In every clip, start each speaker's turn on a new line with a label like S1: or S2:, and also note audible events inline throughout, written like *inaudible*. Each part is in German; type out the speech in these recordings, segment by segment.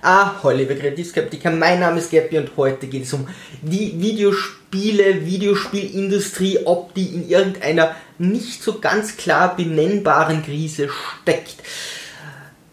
S1: Ah, Oliver Kreativskeptiker, mein Name ist Gappy und heute geht es um die Videospiele, Videospielindustrie, ob die in irgendeiner nicht so ganz klar benennbaren Krise steckt.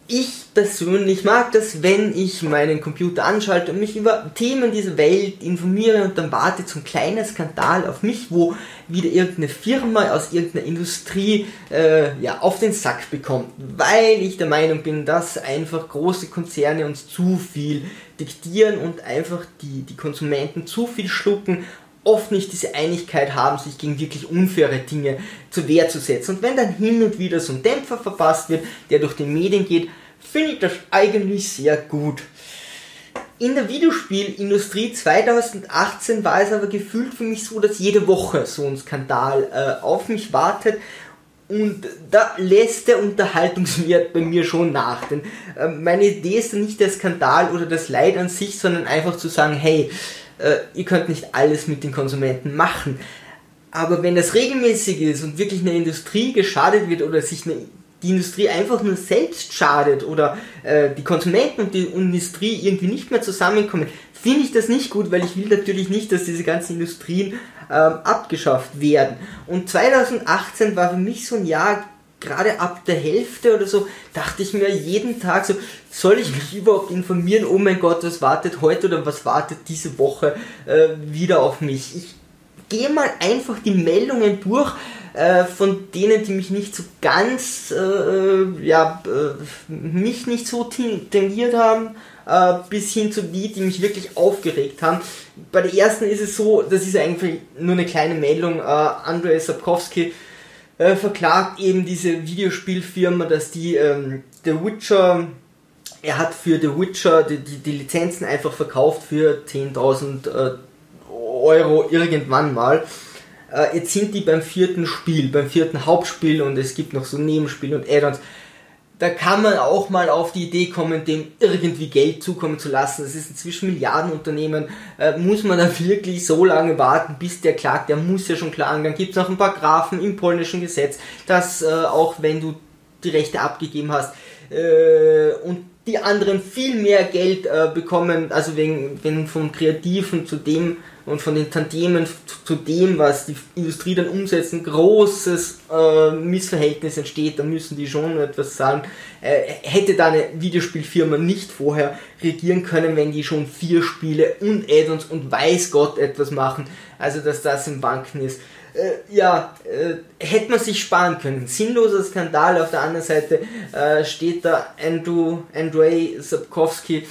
S1: Ich persönlich mag das, wenn ich meinen Computer anschalte und mich über Themen dieser Welt informiere und dann wartet so ein kleiner Skandal auf mich, wo wieder irgendeine Firma aus irgendeiner Industrie äh, ja, auf den Sack bekommt, weil ich der Meinung bin, dass einfach große Konzerne uns zu viel diktieren und einfach die, die Konsumenten zu viel schlucken oft nicht diese Einigkeit haben, sich gegen wirklich unfaire Dinge zur Wehr zu setzen. Und wenn dann hin und wieder so ein Dämpfer verpasst wird, der durch die Medien geht, finde ich das eigentlich sehr gut. In der Videospielindustrie 2018 war es aber gefühlt für mich so, dass jede Woche so ein Skandal äh, auf mich wartet. Und da lässt der Unterhaltungswert bei mir schon nach. Denn äh, meine Idee ist dann nicht der Skandal oder das Leid an sich, sondern einfach zu sagen, hey, äh, ihr könnt nicht alles mit den Konsumenten machen. Aber wenn das regelmäßig ist und wirklich eine Industrie geschadet wird oder sich eine die Industrie einfach nur selbst schadet oder äh, die Konsumenten und die Industrie irgendwie nicht mehr zusammenkommen, finde ich das nicht gut, weil ich will natürlich nicht, dass diese ganzen Industrien ähm, abgeschafft werden. Und 2018 war für mich so ein Jahr, gerade ab der Hälfte oder so, dachte ich mir jeden Tag so, soll ich mich überhaupt informieren? Oh mein Gott, was wartet heute oder was wartet diese Woche äh, wieder auf mich? Ich gehe mal einfach die Meldungen durch, äh, von denen, die mich nicht so ganz, äh, äh ja, äh, mich nicht so tendiert haben, äh, bis hin zu die, die mich wirklich aufgeregt haben. Bei der ersten ist es so, das ist eigentlich nur eine kleine Meldung, Andrzej Sapkowski verklagt eben diese Videospielfirma, dass die ähm, The Witcher er hat für The Witcher die, die, die Lizenzen einfach verkauft für 10.000 äh, Euro irgendwann mal. Äh, jetzt sind die beim vierten Spiel, beim vierten Hauptspiel und es gibt noch so Nebenspiele und Add-ons. Da kann man auch mal auf die Idee kommen, dem irgendwie Geld zukommen zu lassen. Das ist inzwischen Milliardenunternehmen. Äh, muss man da *laughs* wirklich so lange warten, bis der klagt? Der muss ja schon klagen. Dann gibt es noch ein paar Grafen im polnischen Gesetz, dass äh, auch wenn du die Rechte abgegeben hast äh, und die anderen viel mehr Geld äh, bekommen, also wegen, wenn vom Kreativen zu dem und von den Tantiemen zu dem, was die Industrie dann umsetzt, ein großes äh, Missverhältnis entsteht, dann müssen die schon etwas sagen. Äh, hätte da eine Videospielfirma nicht vorher regieren können, wenn die schon vier Spiele und Add-ons und weiß Gott etwas machen, also dass das im Banken ist. Äh, ja, äh, hätte man sich sparen können. Sinnloser Skandal. Auf der anderen Seite äh, steht da Andrew, Andrei Sapkowski,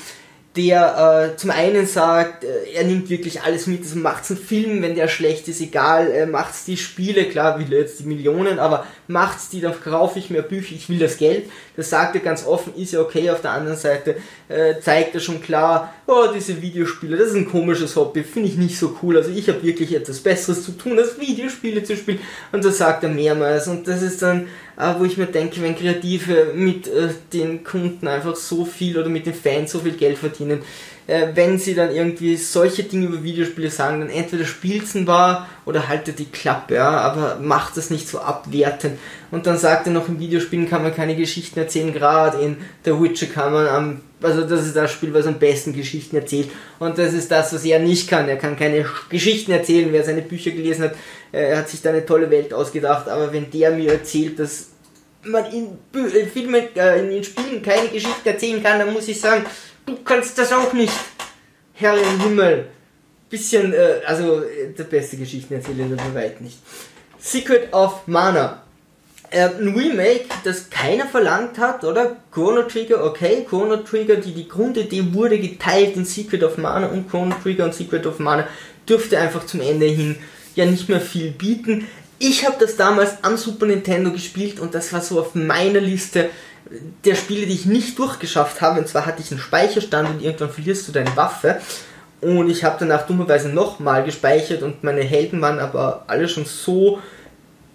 S1: der äh, zum einen sagt, äh, er nimmt wirklich alles mit, also macht's einen Film, wenn der schlecht ist, egal, äh, macht's die Spiele, klar, will er jetzt die Millionen, aber macht's die, dann kaufe ich mehr Bücher, ich will das Geld. Das sagt er ganz offen, ist ja okay, auf der anderen Seite äh, zeigt er schon klar, oh, diese Videospiele, das ist ein komisches Hobby, finde ich nicht so cool, also ich habe wirklich etwas Besseres zu tun, als Videospiele zu spielen und das sagt er mehrmals und das ist dann wo ich mir denke, wenn Kreative mit äh, den Kunden einfach so viel oder mit den Fans so viel Geld verdienen, äh, wenn sie dann irgendwie solche Dinge über Videospiele sagen, dann entweder spielt's war oder haltet die Klappe, ja, aber macht das nicht so abwertend. Und dann sagt er noch, in Videospielen kann man keine Geschichten erzählen, gerade in The Witcher kann man am, also das ist das Spiel, was am besten Geschichten erzählt. Und das ist das, was er nicht kann. Er kann keine Geschichten erzählen, wer seine Bücher gelesen hat, äh, er hat sich da eine tolle Welt ausgedacht, aber wenn der mir erzählt, dass man in Filmen, äh, in Spielen keine Geschichte erzählen kann, dann muss ich sagen, du kannst das auch nicht. Herr im Himmel. Bisschen, äh, also äh, der beste Geschichtenerzähler bei weit nicht. Secret of Mana. Äh, ein Remake, das keiner verlangt hat, oder? Chrono Trigger, okay, Chrono Trigger, die, die Grundidee wurde geteilt in Secret of Mana und Chrono Trigger und Secret of Mana dürfte einfach zum Ende hin ja nicht mehr viel bieten. Ich habe das damals am Super Nintendo gespielt und das war so auf meiner Liste der Spiele, die ich nicht durchgeschafft habe. Und zwar hatte ich einen Speicherstand und irgendwann verlierst du deine Waffe. Und ich habe danach dummerweise nochmal gespeichert und meine Helden waren aber alle schon so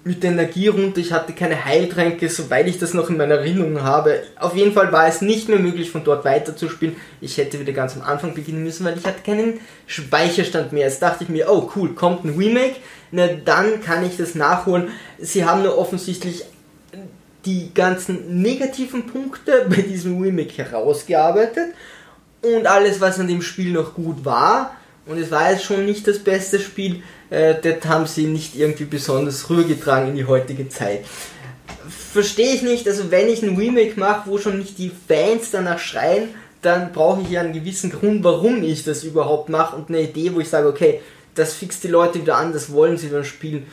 S1: mit der Energie runter. Ich hatte keine Heiltränke, soweit ich das noch in meiner Erinnerung habe. Auf jeden Fall war es nicht mehr möglich, von dort weiter zu spielen. Ich hätte wieder ganz am Anfang beginnen müssen, weil ich hatte keinen Speicherstand mehr. Jetzt dachte ich mir, oh cool, kommt ein Remake. Na dann kann ich das nachholen. Sie haben nur offensichtlich die ganzen negativen Punkte *laughs* bei diesem Remake herausgearbeitet und alles, was an dem Spiel noch gut war, und es war jetzt schon nicht das beste Spiel, äh, das haben sie nicht irgendwie besonders rübergetragen in die heutige Zeit. Verstehe ich nicht, also wenn ich ein Remake mache, wo schon nicht die Fans danach schreien, dann brauche ich ja einen gewissen Grund, warum ich das überhaupt mache und eine Idee, wo ich sage, okay, das fixt die Leute wieder an, das wollen sie dann spielen,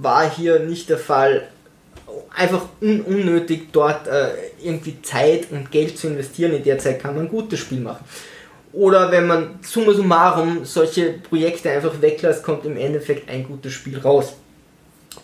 S1: war hier nicht der Fall. Einfach un unnötig dort äh, irgendwie Zeit und Geld zu investieren, in der Zeit kann man ein gutes Spiel machen. Oder wenn man summa summarum solche Projekte einfach weglässt, kommt im Endeffekt ein gutes Spiel raus.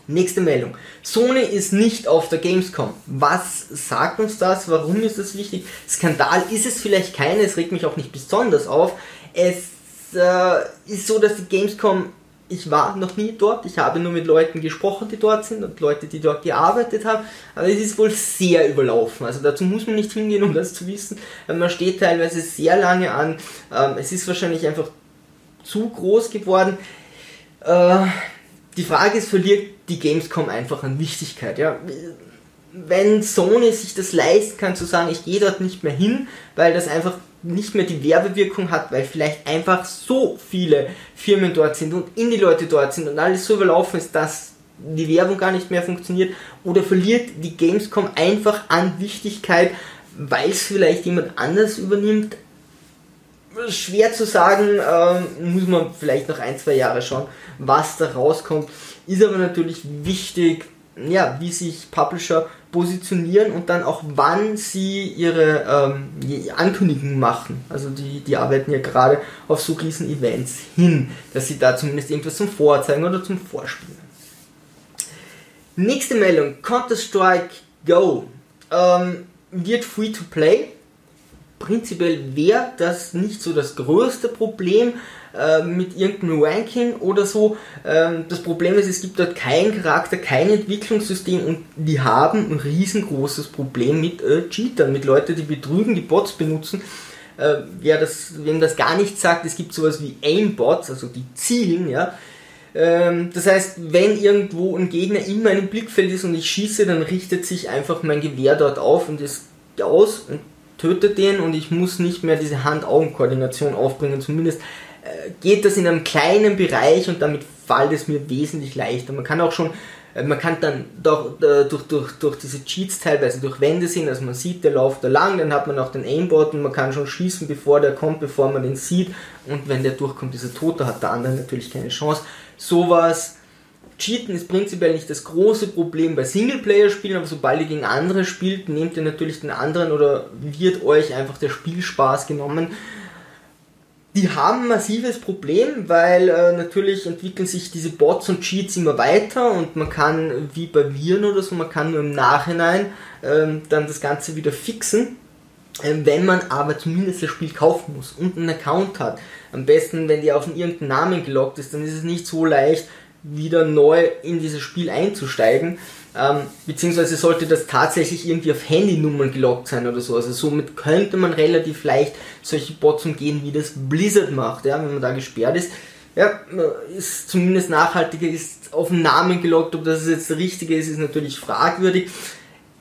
S1: Nächste Meldung. Sony ist nicht auf der Gamescom. Was sagt uns das? Warum ist das wichtig? Skandal ist es vielleicht keine, es regt mich auch nicht besonders auf. Es äh, ist so, dass die Gamescom, ich war noch nie dort, ich habe nur mit Leuten gesprochen, die dort sind und Leute, die dort gearbeitet haben, aber es ist wohl sehr überlaufen. Also dazu muss man nicht hingehen, um das zu wissen. Man steht teilweise sehr lange an. Ähm, es ist wahrscheinlich einfach zu groß geworden. Äh, die Frage ist, verliert die Gamescom einfach an Wichtigkeit? Ja? Wenn Sony sich das leisten kann, zu sagen, ich gehe dort nicht mehr hin, weil das einfach nicht mehr die Werbewirkung hat, weil vielleicht einfach so viele Firmen dort sind und in die Leute dort sind und alles so überlaufen ist, dass die Werbung gar nicht mehr funktioniert oder verliert die Gamescom einfach an Wichtigkeit, weil es vielleicht jemand anders übernimmt. Schwer zu sagen, ähm, muss man vielleicht noch ein, zwei Jahre schauen, was da rauskommt. Ist aber natürlich wichtig, ja, wie sich Publisher positionieren und dann auch wann sie ihre ähm, Ankündigungen machen. Also die, die arbeiten ja gerade auf so riesen Events hin, dass sie da zumindest irgendwas zum Vorzeigen oder zum Vorspielen. Nächste Meldung, Counter-Strike Go ähm, wird free to play. Prinzipiell wäre das nicht so das größte Problem, äh, mit irgendeinem Ranking oder so. Ähm, das Problem ist, es gibt dort keinen Charakter, kein Entwicklungssystem und die haben ein riesengroßes Problem mit äh, Cheatern, mit Leuten, die betrügen, die Bots benutzen. Äh, wer das, wem das gar nicht sagt, es gibt sowas wie Aimbots, also die zielen, ja. Ähm, das heißt, wenn irgendwo ein Gegner in meinem Blickfeld ist und ich schieße, dann richtet sich einfach mein Gewehr dort auf und ist aus und tötet den und ich muss nicht mehr diese Hand-Augen-Koordination aufbringen, zumindest geht das in einem kleinen Bereich und damit fällt es mir wesentlich leichter. Man kann auch schon, äh, man kann dann durch, äh, durch, durch, durch diese Cheats teilweise durch Wände sehen, also man sieht, der läuft da lang, dann hat man auch den Aimbot und man kann schon schießen, bevor der kommt, bevor man den sieht und wenn der durchkommt, ist er tot, da hat der andere natürlich keine Chance. Sowas, Cheaten ist prinzipiell nicht das große Problem bei Singleplayer-Spielen, aber sobald ihr gegen andere spielt, nehmt ihr natürlich den anderen oder wird euch einfach der Spielspaß genommen die haben ein massives Problem, weil äh, natürlich entwickeln sich diese Bots und Cheats immer weiter und man kann, wie bei Viren oder so, man kann nur im Nachhinein ähm, dann das Ganze wieder fixen. Ähm, wenn man aber zumindest das Spiel kaufen muss und einen Account hat. Am besten, wenn die auf irgendeinen Namen gelockt ist, dann ist es nicht so leicht, wieder neu in dieses Spiel einzusteigen. Ähm, beziehungsweise sollte das tatsächlich irgendwie auf Handynummern gelockt sein oder so. Also somit könnte man relativ leicht solche Bots umgehen, wie das Blizzard macht, ja, wenn man da gesperrt ist. Ja, ist zumindest nachhaltiger, ist auf den Namen gelockt, ob das jetzt der richtige ist, ist natürlich fragwürdig.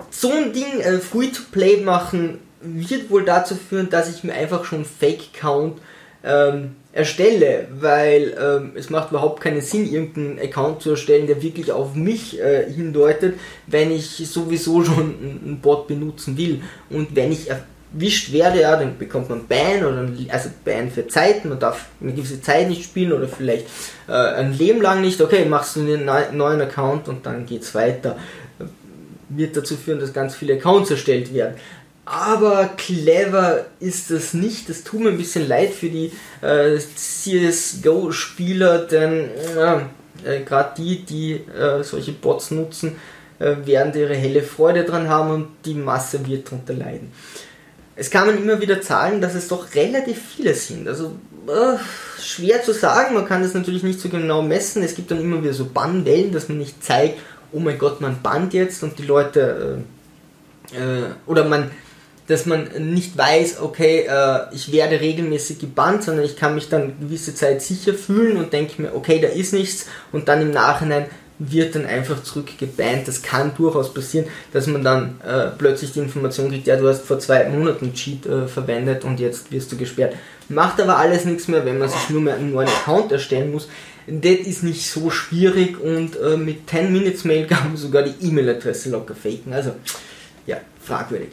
S1: So ein Ding äh, free to play machen wird wohl dazu führen, dass ich mir einfach schon Fake-Count ähm, erstelle, weil ähm, es macht überhaupt keinen Sinn, irgendeinen Account zu erstellen, der wirklich auf mich äh, hindeutet, wenn ich sowieso schon einen Bot benutzen will. Und wenn ich erwischt werde, ja, dann bekommt man Ban oder ein, also Ban für Zeiten, man darf eine gewisse Zeit nicht spielen oder vielleicht äh, ein Leben lang nicht. Okay, machst du einen neuen Account und dann geht's weiter. Wird dazu führen, dass ganz viele Accounts erstellt werden aber clever ist das nicht. Das tut mir ein bisschen leid für die äh, CSGO-Spieler, denn äh, gerade die, die äh, solche Bots nutzen, äh, werden ihre helle Freude dran haben und die Masse wird darunter leiden. Es kamen immer wieder Zahlen, dass es doch relativ viele sind. Also äh, schwer zu sagen, man kann das natürlich nicht so genau messen. Es gibt dann immer wieder so Bannwellen, dass man nicht zeigt, oh mein Gott, man bannt jetzt und die Leute äh, oder man dass man nicht weiß, okay, äh, ich werde regelmäßig gebannt, sondern ich kann mich dann gewisse Zeit sicher fühlen und denke mir, okay, da ist nichts und dann im Nachhinein wird dann einfach zurückgebannt. Das kann durchaus passieren, dass man dann äh, plötzlich die Information kriegt, ja, du hast vor zwei Monaten Cheat äh, verwendet und jetzt wirst du gesperrt. Macht aber alles nichts mehr, wenn man sich nur mehr einen neuen Account erstellen muss. Das ist nicht so schwierig und äh, mit 10 Minutes Mail kann man sogar die E-Mail-Adresse locker faken. Also, ja, fragwürdig.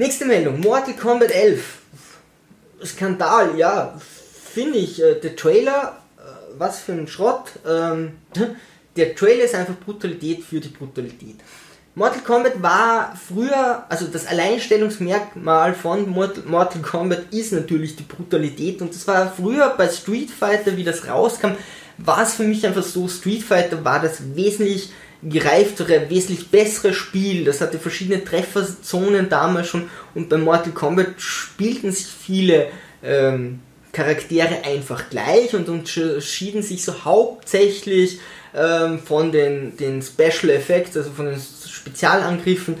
S1: Nächste Meldung, Mortal Kombat 11. Skandal, ja, finde ich. Äh, der Trailer, äh, was für ein Schrott. Ähm, *laughs* der Trailer ist einfach Brutalität für die Brutalität. Mortal Kombat war früher, also das Alleinstellungsmerkmal von Mortal Kombat ist natürlich die Brutalität und das war früher bei Street Fighter, wie das rauskam, war es für mich einfach so, Street Fighter war das wesentlich gereiftere, wesentlich bessere Spiel. Das hatte verschiedene Trefferzonen damals schon und bei Mortal Kombat spielten sich viele ähm, Charaktere einfach gleich und unterschieden sich so hauptsächlich ähm, von den, den Special Effects, also von den Spezialangriffen.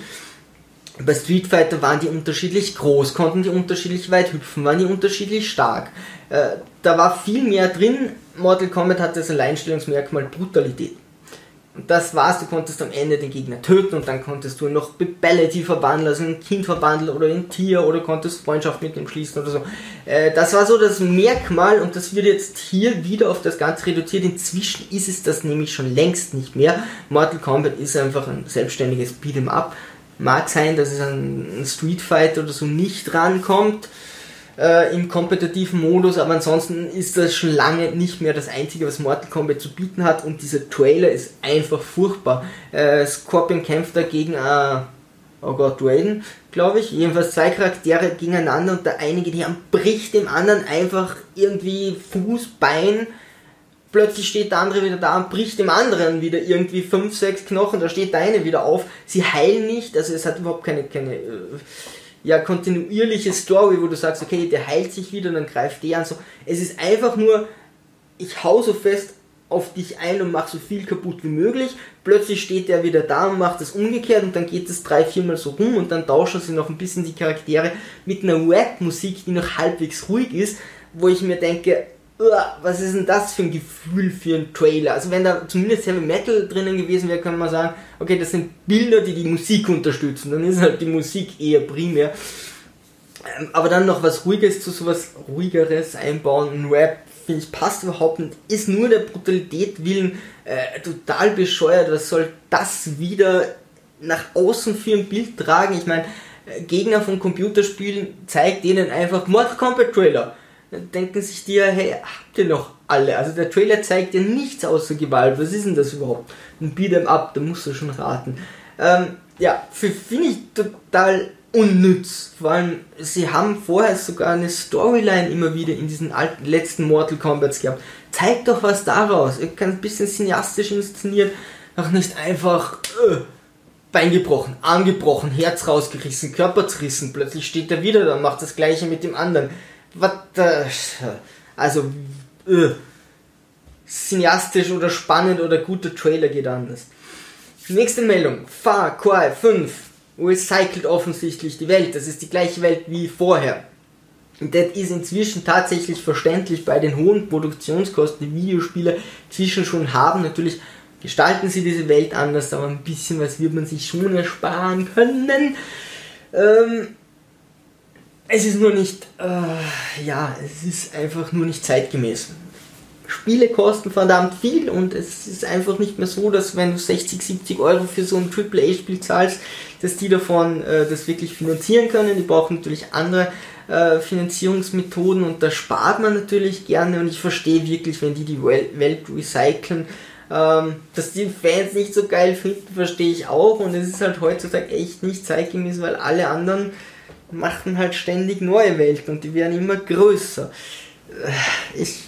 S1: Bei Street Fighter waren die unterschiedlich groß, konnten die unterschiedlich weit hüpfen, waren die unterschiedlich stark. Äh, da war viel mehr drin. Mortal Kombat hatte das Alleinstellungsmerkmal Brutalität. Und das war's, du konntest am Ende den Gegner töten und dann konntest du ihn noch Bellety verwandeln, also in ein Kind verwandeln oder in ein Tier oder konntest Freundschaft mit ihm schließen oder so. Äh, das war so das Merkmal und das wird jetzt hier wieder auf das Ganze reduziert. Inzwischen ist es das nämlich schon längst nicht mehr. Mortal Kombat ist einfach ein selbstständiges Beat'em Up. Mag sein, dass es an Street Fighter oder so nicht rankommt äh, im kompetitiven Modus, aber ansonsten ist das schon lange nicht mehr das einzige, was Mortal Kombat zu bieten hat und dieser Trailer ist einfach furchtbar. Äh, Scorpion kämpft da gegen äh, oh Gott, Raiden, glaube ich. Jedenfalls zwei Charaktere gegeneinander und der eine die bricht dem anderen einfach irgendwie Fuß, Bein. Plötzlich steht der andere wieder da und bricht dem anderen wieder irgendwie fünf, sechs Knochen, da steht der eine wieder auf. Sie heilen nicht, also es hat überhaupt keine, keine äh, ja, kontinuierliche Story, wo du sagst, okay, der heilt sich wieder, dann greift der an. So. Es ist einfach nur, ich hau so fest auf dich ein und mach so viel kaputt wie möglich. Plötzlich steht der wieder da und macht das umgekehrt und dann geht es drei, viermal so rum und dann tauschen sie noch ein bisschen die Charaktere mit einer Rap-Musik, die noch halbwegs ruhig ist, wo ich mir denke, was ist denn das für ein Gefühl für einen Trailer? Also wenn da zumindest Heavy Metal drinnen gewesen wäre, könnte man sagen, okay, das sind Bilder, die die Musik unterstützen. Dann ist halt die Musik eher primär. Ähm, aber dann noch was Ruhiges zu sowas Ruhigeres einbauen, ein Rap, finde ich, passt überhaupt nicht. Ist nur der Brutalität willen äh, total bescheuert. Was soll das wieder nach außen für ein Bild tragen? Ich meine, äh, Gegner von Computerspielen zeigt denen einfach Mortal Kombat Trailer dann denken sich die ja, hey, habt ihr noch alle? Also der Trailer zeigt ja nichts außer Gewalt. Was ist denn das überhaupt? Ein Beat'em Up, da musst du schon raten. Ähm, ja, finde ich total unnütz. Vor allem, sie haben vorher sogar eine Storyline immer wieder in diesen alten, letzten Mortal Kombats gehabt. Zeigt doch was daraus. Ihr könnt ein bisschen cineastisch inszeniert, auch nicht einfach äh, Bein gebrochen, Arm gebrochen, Herz rausgerissen, Körper zerrissen. Plötzlich steht er wieder da und macht das gleiche mit dem anderen was, also, äh, cineastisch oder spannend oder guter Trailer geht anders. Nächste Meldung. Far Cry 5 recycelt offensichtlich die Welt. Das ist die gleiche Welt wie vorher. Und das ist inzwischen tatsächlich verständlich bei den hohen Produktionskosten, die Videospiele inzwischen schon haben. Natürlich gestalten sie diese Welt anders, aber ein bisschen was wird man sich schon ersparen können. Ähm, es ist nur nicht, äh, ja, es ist einfach nur nicht zeitgemäß. Spiele kosten verdammt viel und es ist einfach nicht mehr so, dass wenn du 60, 70 Euro für so ein AAA-Spiel zahlst, dass die davon äh, das wirklich finanzieren können. Die brauchen natürlich andere äh, Finanzierungsmethoden und da spart man natürlich gerne und ich verstehe wirklich, wenn die die Welt recyceln, ähm, dass die Fans nicht so geil finden, verstehe ich auch und es ist halt heutzutage echt nicht zeitgemäß, weil alle anderen machen halt ständig neue Welten und die werden immer größer. Ich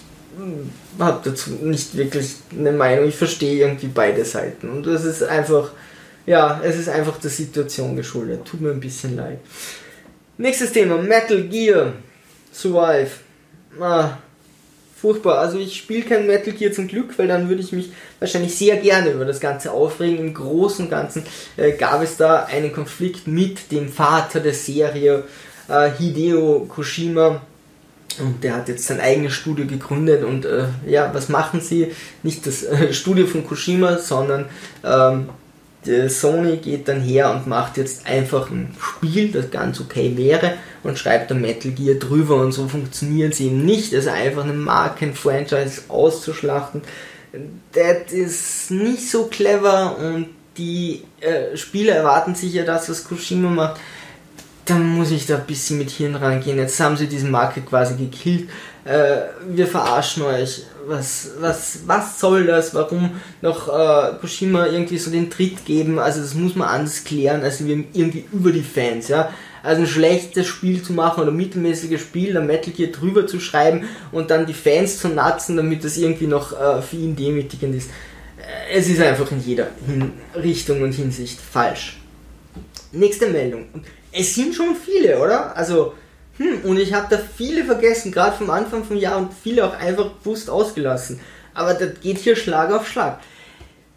S1: habe dazu nicht wirklich eine Meinung. Ich verstehe irgendwie beide Seiten und das ist einfach, ja, es ist einfach der Situation geschuldet. Tut mir ein bisschen leid. Nächstes Thema: Metal Gear Survive. Ah, furchtbar. Also ich spiele kein Metal Gear zum Glück, weil dann würde ich mich wahrscheinlich sehr gerne über das Ganze aufregen. Im Großen und Ganzen äh, gab es da einen Konflikt mit dem Vater der Serie, äh, Hideo Koshima. Und der hat jetzt sein eigenes Studio gegründet und äh, ja, was machen sie? Nicht das äh, Studio von Kushima, sondern ähm, Sony geht dann her und macht jetzt einfach ein Spiel, das ganz okay wäre und schreibt dann Metal Gear drüber und so funktioniert es eben nicht. Also einfach eine Marken-Franchise auszuschlachten, das ist nicht so clever und die äh, Spieler erwarten sich ja das, was Kushima macht dann muss ich da ein bisschen mit Hirn rangehen. Jetzt haben sie diesen Market quasi gekillt. Äh, wir verarschen euch. Was, was, was soll das? Warum noch äh, Kushima irgendwie so den Tritt geben? Also das muss man anders klären, als wir irgendwie über die Fans, ja. Also ein schlechtes Spiel zu machen oder mittelmäßiges Spiel, dann Metal Gear drüber zu schreiben und dann die Fans zu natzen, damit das irgendwie noch äh, für ihn demütigend ist. Äh, es ist einfach in jeder Hin Richtung und Hinsicht falsch. Nächste Meldung es sind schon viele, oder? Also, hm, und ich habe da viele vergessen, gerade vom Anfang vom Jahr und viele auch einfach bewusst ausgelassen. Aber das geht hier Schlag auf Schlag.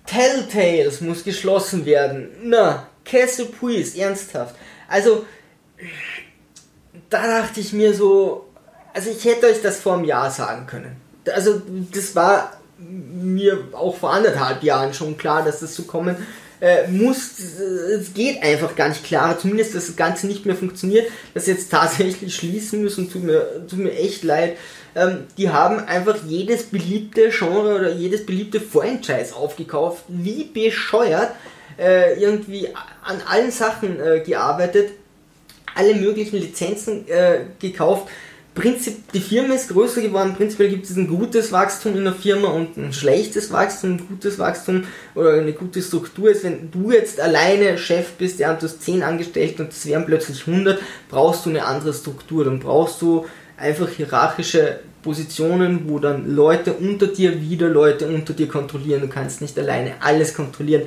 S1: Telltales muss geschlossen werden. Na, Castle Puis, ernsthaft. Also, da dachte ich mir so, also ich hätte euch das vor einem Jahr sagen können. Also, das war mir auch vor anderthalb Jahren schon klar, dass das so kommen äh, muss, es geht einfach gar nicht klar, zumindest dass das Ganze nicht mehr funktioniert, dass jetzt *laughs* tatsächlich schließen müssen, tut mir, tut mir echt leid. Ähm, die haben einfach jedes beliebte Genre oder jedes beliebte Franchise aufgekauft, wie bescheuert, äh, irgendwie an allen Sachen äh, gearbeitet, alle möglichen Lizenzen äh, gekauft Prinzip, die Firma ist größer geworden. Prinzipiell gibt es ein gutes Wachstum in der Firma und ein schlechtes Wachstum, ein gutes Wachstum oder eine gute Struktur ist. Wenn du jetzt alleine Chef bist, ja, und du hast 10 Angestellte und es wären plötzlich 100, brauchst du eine andere Struktur. Dann brauchst du einfach hierarchische Positionen, wo dann Leute unter dir wieder Leute unter dir kontrollieren. Du kannst nicht alleine alles kontrollieren.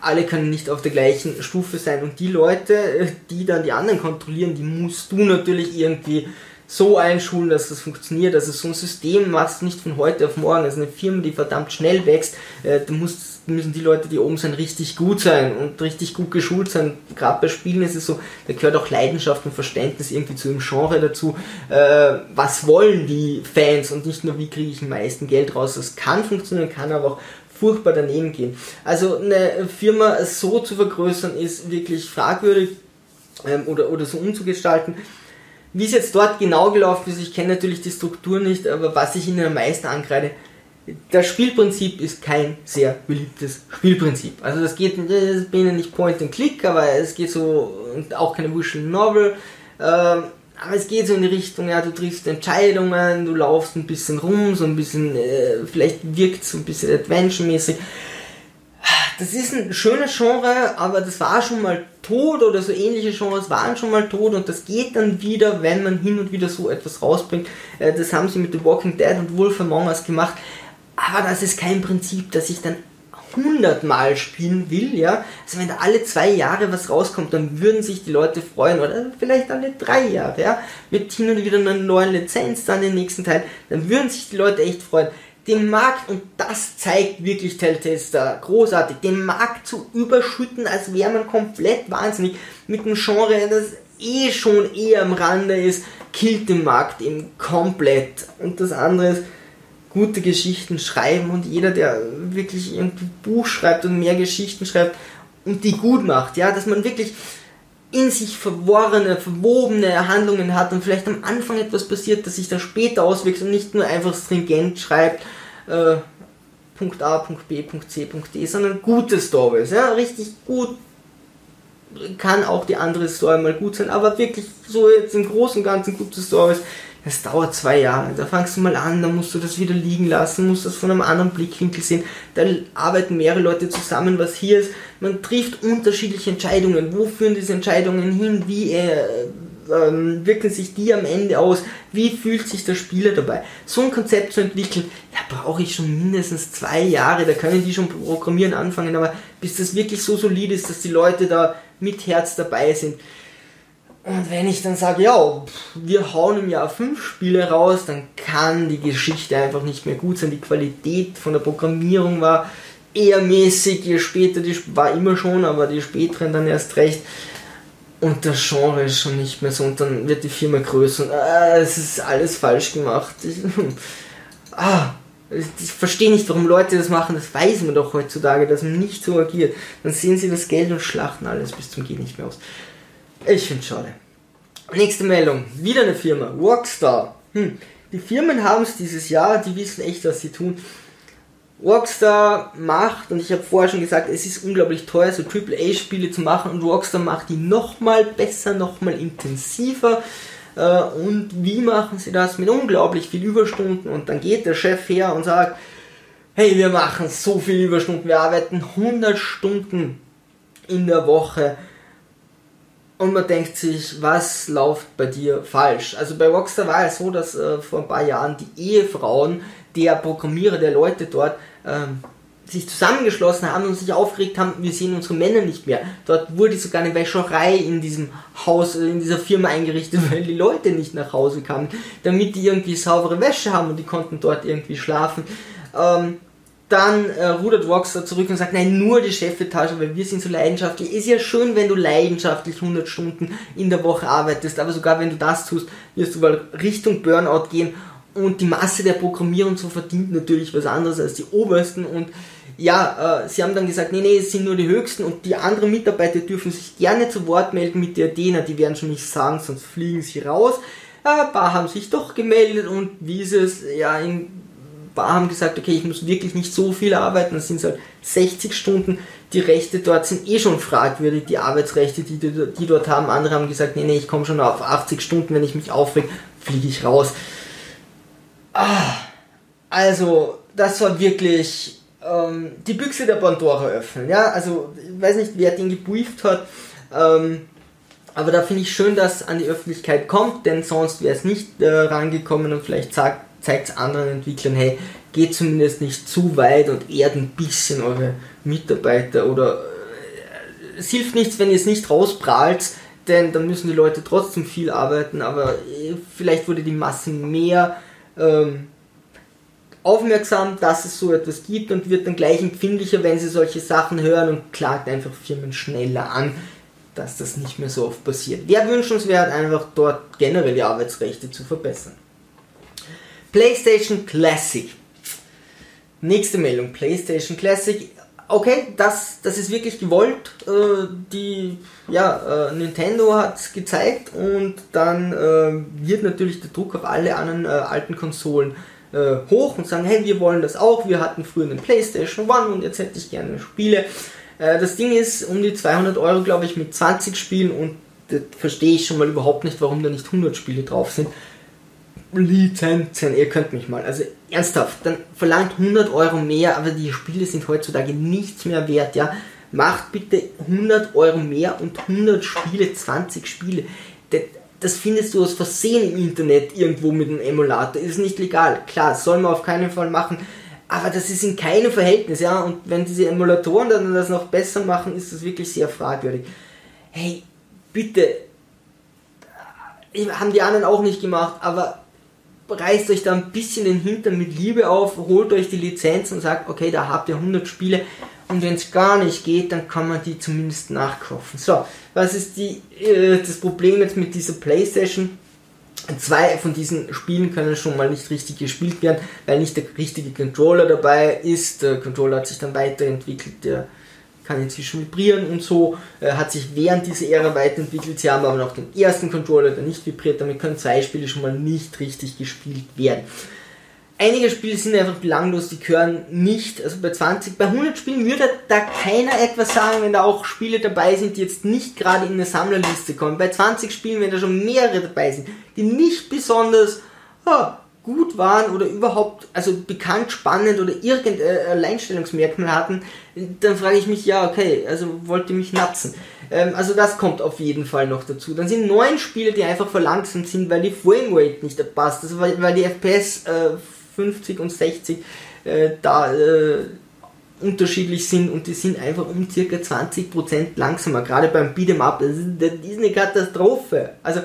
S1: Alle können nicht auf der gleichen Stufe sein. Und die Leute, die dann die anderen kontrollieren, die musst du natürlich irgendwie so einschulen, dass das funktioniert. Also so ein System machst du nicht von heute auf morgen. Also eine Firma, die verdammt schnell wächst, äh, da muss, müssen die Leute, die oben sind, richtig gut sein und richtig gut geschult sein. Gerade bei Spielen ist es so, da gehört auch Leidenschaft und Verständnis irgendwie zu dem Genre dazu. Äh, was wollen die Fans und nicht nur, wie kriege ich am meisten Geld raus. Das kann funktionieren, kann aber auch furchtbar daneben gehen. Also eine Firma so zu vergrößern ist wirklich fragwürdig ähm, oder, oder so umzugestalten. Wie es jetzt dort genau gelaufen ist, ich kenne natürlich die Struktur nicht, aber was ich Ihnen am meisten ankreide, das Spielprinzip ist kein sehr beliebtes Spielprinzip. Also das geht, das bin ja nicht Point and Click, aber es geht so, und auch keine Visual Novel, ähm, aber es geht so in die Richtung, ja, du triffst Entscheidungen, du laufst ein bisschen rum, so ein bisschen, äh, vielleicht wirkt es so ein bisschen Adventure-mäßig das ist ein schönes Genre, aber das war schon mal tot oder so ähnliche Genres waren schon mal tot und das geht dann wieder, wenn man hin und wieder so etwas rausbringt. Äh, das haben sie mit The Walking Dead und Wolf Among Us gemacht, aber das ist kein Prinzip, das ich dann hundertmal spielen will, ja. Also wenn da alle zwei Jahre was rauskommt, dann würden sich die Leute freuen, oder vielleicht alle drei Jahre, ja. Mit hin und wieder einer neuen Lizenz, dann den nächsten Teil, dann würden sich die Leute echt freuen den Markt, und das zeigt wirklich Telltale Star großartig, den Markt zu überschütten, als wäre man komplett wahnsinnig mit einem Genre, das eh schon eher am Rande ist, killt den Markt eben komplett. Und das andere ist, gute Geschichten schreiben und jeder, der wirklich ein Buch schreibt und mehr Geschichten schreibt und die gut macht, ja, dass man wirklich in sich verworrene, verwobene Handlungen hat und vielleicht am Anfang etwas passiert, das sich dann später auswirkt und nicht nur einfach stringent schreibt, äh, Punkt A, Punkt B, Punkt C, Punkt D, sondern gute Stories, ja, richtig gut kann auch die andere Story mal gut sein, aber wirklich so jetzt im Großen und Ganzen gute Stories, das dauert zwei Jahre. Da fangst du mal an, dann musst du das wieder liegen lassen, musst das von einem anderen Blickwinkel sehen. Da arbeiten mehrere Leute zusammen, was hier ist. Man trifft unterschiedliche Entscheidungen. Wo führen diese Entscheidungen hin? Wie äh, ähm, wirken sich die am Ende aus? Wie fühlt sich der Spieler dabei? So ein Konzept zu entwickeln, da brauche ich schon mindestens zwei Jahre. Da können die schon programmieren anfangen, aber bis das wirklich so solid ist, dass die Leute da mit Herz dabei sind und wenn ich dann sage, ja, wir hauen im Jahr fünf Spiele raus, dann kann die Geschichte einfach nicht mehr gut sein. Die Qualität von der Programmierung war eher mäßig, je später, die war immer schon, aber die späteren dann erst recht. und das Genre ist schon nicht mehr so und dann wird die Firma größer und ah, es ist alles falsch gemacht. Ich, *laughs* ah, ich verstehe nicht, warum Leute das machen, das weiß man doch heutzutage, dass man nicht so agiert. Dann sehen sie das Geld und schlachten alles bis zum Geht nicht mehr aus. Ich finde schade. Nächste Meldung, wieder eine Firma, Rockstar. Hm. Die Firmen haben es dieses Jahr, die wissen echt, was sie tun. Rockstar macht, und ich habe vorher schon gesagt, es ist unglaublich teuer, so AAA-Spiele zu machen, und Rockstar macht die nochmal besser, nochmal intensiver. Äh, und wie machen sie das? Mit unglaublich viel Überstunden, und dann geht der Chef her und sagt, hey, wir machen so viel Überstunden, wir arbeiten 100 Stunden in der Woche. Und man denkt sich, was läuft bei dir falsch? Also bei Rockstar war es so, dass äh, vor ein paar Jahren die Ehefrauen der Programmierer, der Leute dort ähm, sich zusammengeschlossen haben und sich aufgeregt haben, wir sehen unsere Männer nicht mehr. Dort wurde sogar eine Wäscherei in diesem Haus, äh, in dieser Firma eingerichtet, *laughs* weil die Leute nicht nach Hause kamen, damit die irgendwie saubere Wäsche haben und die konnten dort irgendwie schlafen. Ähm, dann äh, rudert Rockstar zurück und sagt, nein, nur die Chefetage, weil wir sind so leidenschaftlich. Ist ja schön, wenn du leidenschaftlich 100 Stunden in der Woche arbeitest, aber sogar wenn du das tust, wirst du mal Richtung Burnout gehen und die Masse der Programmierer und so verdient natürlich was anderes als die Obersten und ja, äh, sie haben dann gesagt, nee, nee, es sind nur die Höchsten und die anderen Mitarbeiter dürfen sich gerne zu Wort melden mit der Athena, die werden schon nicht sagen, sonst fliegen sie raus. Ein paar haben sich doch gemeldet und wie ist es, ja, paar haben gesagt, okay, ich muss wirklich nicht so viel arbeiten, das sind halt 60 Stunden. Die Rechte dort sind eh schon fragwürdig, die Arbeitsrechte, die die, die dort haben. Andere haben gesagt, nee, nee, ich komme schon auf 80 Stunden, wenn ich mich aufreg, fliege ich raus. Ah, also, das war wirklich ähm, die Büchse der Pandora öffnen. Ja, also, ich weiß nicht, wer den gebrieft hat. Ähm, aber da finde ich schön, dass an die Öffentlichkeit kommt, denn sonst wäre es nicht äh, rangekommen und vielleicht zeigt es anderen Entwicklern, hey, geht zumindest nicht zu weit und ehrt ein bisschen eure Mitarbeiter oder äh, es hilft nichts, wenn ihr es nicht rausprahlt, denn dann müssen die Leute trotzdem viel arbeiten, aber äh, vielleicht wurde die Masse mehr ähm, aufmerksam, dass es so etwas gibt und wird dann gleich empfindlicher, wenn sie solche Sachen hören und klagt einfach Firmen schneller an, dass das nicht mehr so oft passiert. Wäre wünschenswert, einfach dort generell die Arbeitsrechte zu verbessern. PlayStation Classic. Nächste Meldung, PlayStation Classic. Okay, das, das ist wirklich gewollt. Äh, die, ja, äh, Nintendo hat es gezeigt und dann äh, wird natürlich der Druck auf alle anderen äh, alten Konsolen äh, hoch und sagen, hey, wir wollen das auch. Wir hatten früher einen PlayStation One und jetzt hätte ich gerne Spiele. Äh, das Ding ist um die 200 Euro, glaube ich, mit 20 Spielen und das verstehe ich schon mal überhaupt nicht, warum da nicht 100 Spiele drauf sind. Lizenzen, ihr könnt mich mal. Also ernsthaft, dann verlangt 100 Euro mehr, aber die Spiele sind heutzutage nichts mehr wert, ja. Macht bitte 100 Euro mehr und 100 Spiele, 20 Spiele. Das, das findest du aus Versehen im Internet irgendwo mit einem Emulator. Ist nicht legal. Klar, soll man auf keinen Fall machen. Aber das ist in keinem Verhältnis, ja. Und wenn diese Emulatoren dann das noch besser machen, ist das wirklich sehr fragwürdig. Hey, bitte. Haben die anderen auch nicht gemacht, aber reißt euch da ein bisschen den Hintern mit Liebe auf, holt euch die Lizenz und sagt, okay, da habt ihr 100 Spiele und wenn es gar nicht geht, dann kann man die zumindest nachkaufen. So, was ist die, äh, das Problem jetzt mit dieser Playstation? Zwei von diesen Spielen können schon mal nicht richtig gespielt werden, weil nicht der richtige Controller dabei ist. Der Controller hat sich dann weiterentwickelt, der kann inzwischen vibrieren und so, äh, hat sich während dieser Ära weiterentwickelt. Sie haben aber noch den ersten Controller, der nicht vibriert, damit können zwei Spiele schon mal nicht richtig gespielt werden. Einige Spiele sind einfach belanglos, die gehören nicht, also bei 20, bei 100 Spielen würde da keiner etwas sagen, wenn da auch Spiele dabei sind, die jetzt nicht gerade in eine Sammlerliste kommen. Bei 20 Spielen, wenn da schon mehrere dabei sind, die nicht besonders, oh, gut waren oder überhaupt, also bekannt, spannend oder irgendein Alleinstellungsmerkmal hatten, dann frage ich mich, ja, okay, also wollt ihr mich natzen. Ähm, also das kommt auf jeden Fall noch dazu. Dann sind neun Spiele, die einfach verlangsamt sind, weil die Framerate nicht passt, also weil, weil die FPS äh, 50 und 60 äh, da äh, unterschiedlich sind und die sind einfach um circa 20% langsamer, gerade beim Beat'em Up, das ist, das ist eine Katastrophe. Also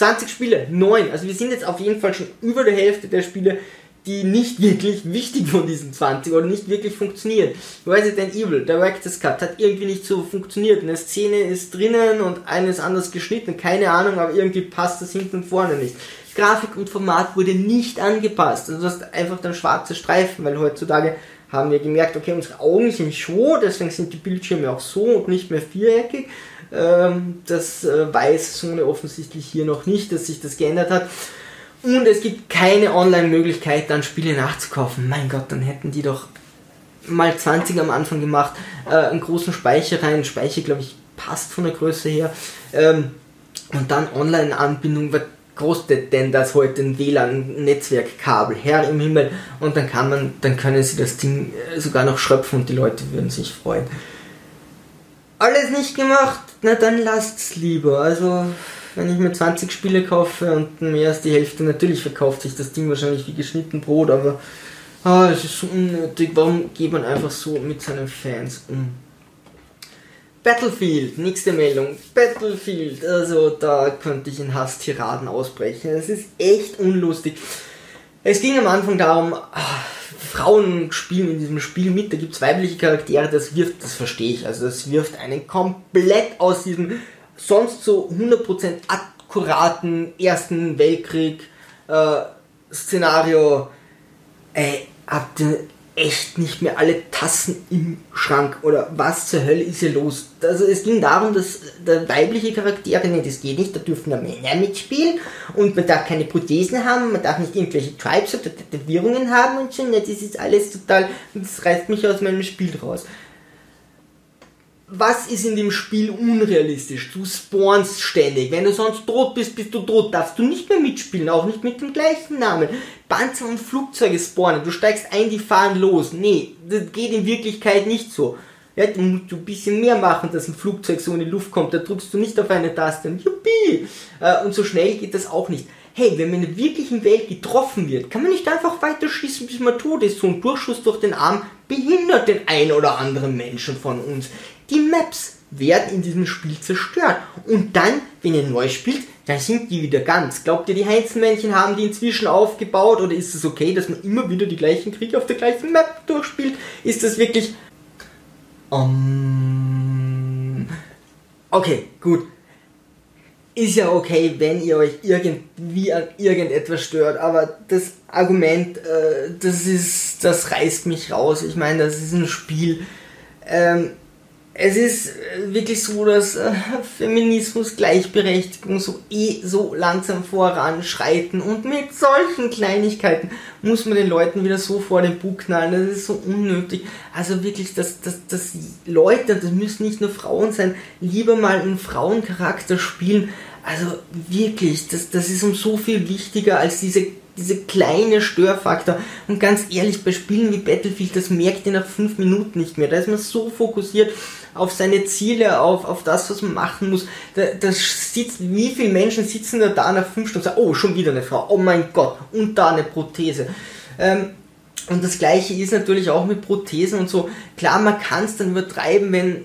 S1: 20 Spiele, 9. Also wir sind jetzt auf jeden Fall schon über der Hälfte der Spiele, die nicht wirklich wichtig von diesen 20 oder nicht wirklich funktionieren. Resident Evil, Director's Cut, hat irgendwie nicht so funktioniert. Eine Szene ist drinnen und eine ist anders geschnitten, keine Ahnung, aber irgendwie passt das hinten und vorne nicht. Grafik und Format wurde nicht angepasst. Also du hast einfach dann schwarze Streifen, weil heutzutage haben wir gemerkt, okay, unsere Augen sind so, deswegen sind die Bildschirme auch so und nicht mehr viereckig. Ähm, das äh, weiß Sony offensichtlich hier noch nicht, dass sich das geändert hat. Und es gibt keine Online-Möglichkeit, dann Spiele nachzukaufen. Mein Gott, dann hätten die doch mal 20 am Anfang gemacht, äh, einen großen Speicher rein. Speicher, glaube ich, passt von der Größe her. Ähm, und dann Online-Anbindung, was kostet denn das heute ein WLAN-Netzwerkkabel? Herr im Himmel. Und dann kann man, dann können sie das Ding äh, sogar noch schröpfen und die Leute würden sich freuen. Alles nicht gemacht? Na dann lasst's lieber. Also wenn ich mir 20 Spiele kaufe und mehr als die Hälfte, natürlich verkauft sich das Ding wahrscheinlich wie geschnitten Brot, aber ah, es ist unnötig. Warum geht man einfach so mit seinen Fans um? Battlefield, nächste Meldung. Battlefield, also da könnte ich in Hass-Tiraden ausbrechen. Es ist echt unlustig. Es ging am Anfang darum, ach, Frauen spielen in diesem Spiel mit, da gibt es weibliche Charaktere, das wirft, das verstehe ich, also das wirft einen komplett aus diesem sonst so 100% akkuraten Ersten Weltkrieg äh, Szenario, ey, habt ihr echt nicht mehr alle Tassen im Schrank oder was zur Hölle ist hier los? Also es ging darum, dass der weibliche Charaktere, nee, das geht nicht, da dürfen nur Männer mitspielen und man darf keine Prothesen haben, man darf nicht irgendwelche Tribes oder Tätowierungen haben und so, das ist alles total, das reißt mich aus meinem Spiel raus was ist in dem Spiel unrealistisch? Du spawnst ständig. Wenn du sonst tot bist, bist du tot. Darfst du nicht mehr mitspielen, auch nicht mit dem gleichen Namen. Panzer und Flugzeuge spawnen. Du steigst ein, die fahren los. Nee, das geht in Wirklichkeit nicht so. Ja, du musst ein bisschen mehr machen, dass ein Flugzeug so in die Luft kommt. Da drückst du nicht auf eine Taste und juppie. Äh, und so schnell geht das auch nicht. Hey, wenn man in der wirklichen Welt getroffen wird, kann man nicht einfach weiter schießen, bis man tot ist. So ein Durchschuss durch den Arm behindert den ein oder anderen Menschen von uns. Die Maps werden in diesem Spiel zerstört. Und dann, wenn ihr neu spielt, dann sind die wieder ganz. Glaubt ihr, die Heinzelmännchen haben die inzwischen aufgebaut oder ist es okay, dass man immer wieder die gleichen Kriege auf der gleichen Map durchspielt? Ist das wirklich... Um, okay, gut. Ist ja okay, wenn ihr euch irgendwie an irgendetwas stört, aber das Argument, äh, das ist, das reißt mich raus. Ich meine, das ist ein Spiel. Ähm, es ist äh, wirklich so, dass äh, Feminismus, Gleichberechtigung so eh so langsam voranschreiten und mit solchen Kleinigkeiten muss man den Leuten wieder so vor den Bug knallen, das ist so unnötig. Also wirklich, dass, dass, dass Leute, das müssen nicht nur Frauen sein, lieber mal einen Frauencharakter spielen. Also wirklich, das, das ist um so viel wichtiger als diese diese kleine Störfaktor. Und ganz ehrlich, bei Spielen wie Battlefield, das merkt ihr nach fünf Minuten nicht mehr. Da ist man so fokussiert auf seine Ziele, auf, auf das, was man machen muss. Da, da sitzt, wie viele Menschen sitzen da, da nach fünf Stunden und sagen, oh, schon wieder eine Frau, oh mein Gott, und da eine Prothese. Ähm, und das gleiche ist natürlich auch mit Prothesen und so. Klar, man kann es dann übertreiben, wenn,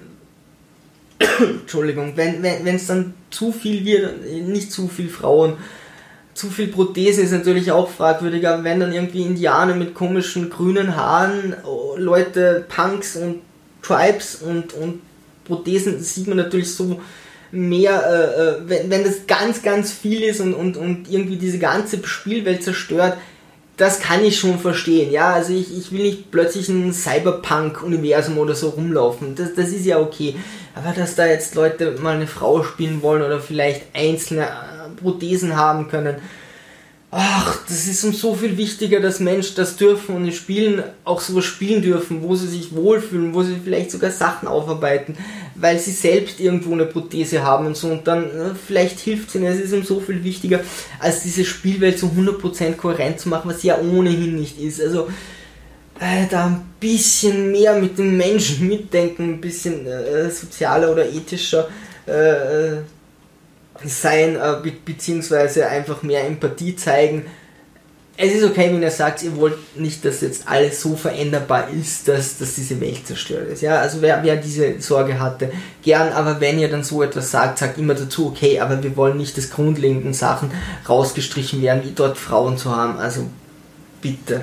S1: *coughs* Entschuldigung, wenn es wenn, dann zu viel wird, nicht zu viel Frauen, zu viel Prothesen ist natürlich auch fragwürdiger, wenn dann irgendwie Indianer mit komischen grünen Haaren, oh, Leute, Punks und Tribes und, und Prothesen sieht man natürlich so mehr, äh, äh, wenn, wenn das ganz, ganz viel ist und, und, und irgendwie diese ganze Spielwelt zerstört, das kann ich schon verstehen. Ja, also ich, ich will nicht plötzlich ein Cyberpunk-Universum oder so rumlaufen. Das, das ist ja okay. Aber dass da jetzt Leute mal eine Frau spielen wollen oder vielleicht einzelne äh, Prothesen haben können, ach, das ist um so viel wichtiger, dass Menschen das dürfen und in Spielen auch sowas spielen dürfen, wo sie sich wohlfühlen, wo sie vielleicht sogar Sachen aufarbeiten, weil sie selbst irgendwo eine Prothese haben und so und dann äh, vielleicht hilft es ihnen. Es ist um so viel wichtiger, als diese Spielwelt so 100% kohärent zu machen, was sie ja ohnehin nicht ist. Also äh, da ein bisschen mehr mit den Menschen mitdenken, ein bisschen äh, sozialer oder ethischer äh, äh sein, äh, be beziehungsweise einfach mehr Empathie zeigen. Es ist okay, wenn ihr sagt, ihr wollt nicht, dass jetzt alles so veränderbar ist, dass, dass diese Welt zerstört ist. Ja, also wer, wer diese Sorge hatte, gern, aber wenn ihr dann so etwas sagt, sagt immer dazu, okay, aber wir wollen nicht, dass grundlegenden Sachen rausgestrichen werden, wie dort Frauen zu haben. Also bitte.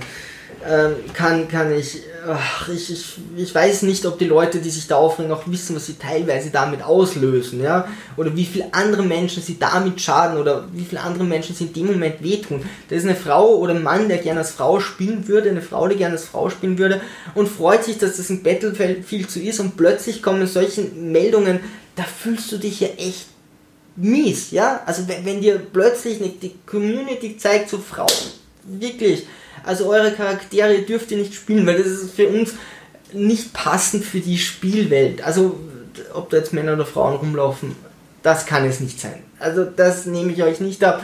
S1: Ähm, kann, kann ich, ach, ich, ich, ich weiß nicht, ob die Leute, die sich da aufregen, auch wissen, was sie teilweise damit auslösen, ja, oder wie viele andere Menschen sie damit schaden oder wie viele andere Menschen sie in dem Moment wehtun. Da ist eine Frau oder ein Mann, der gerne als Frau spielen würde, eine Frau, die gerne als Frau spielen würde und freut sich, dass das ein Battlefield so ist und plötzlich kommen solche Meldungen, da fühlst du dich ja echt mies, ja, also wenn, wenn dir plötzlich die Community zeigt, so Frauen, wirklich, also eure Charaktere dürft ihr nicht spielen, weil das ist für uns nicht passend für die Spielwelt. Also ob da jetzt Männer oder Frauen rumlaufen, das kann es nicht sein. Also das nehme ich euch nicht ab.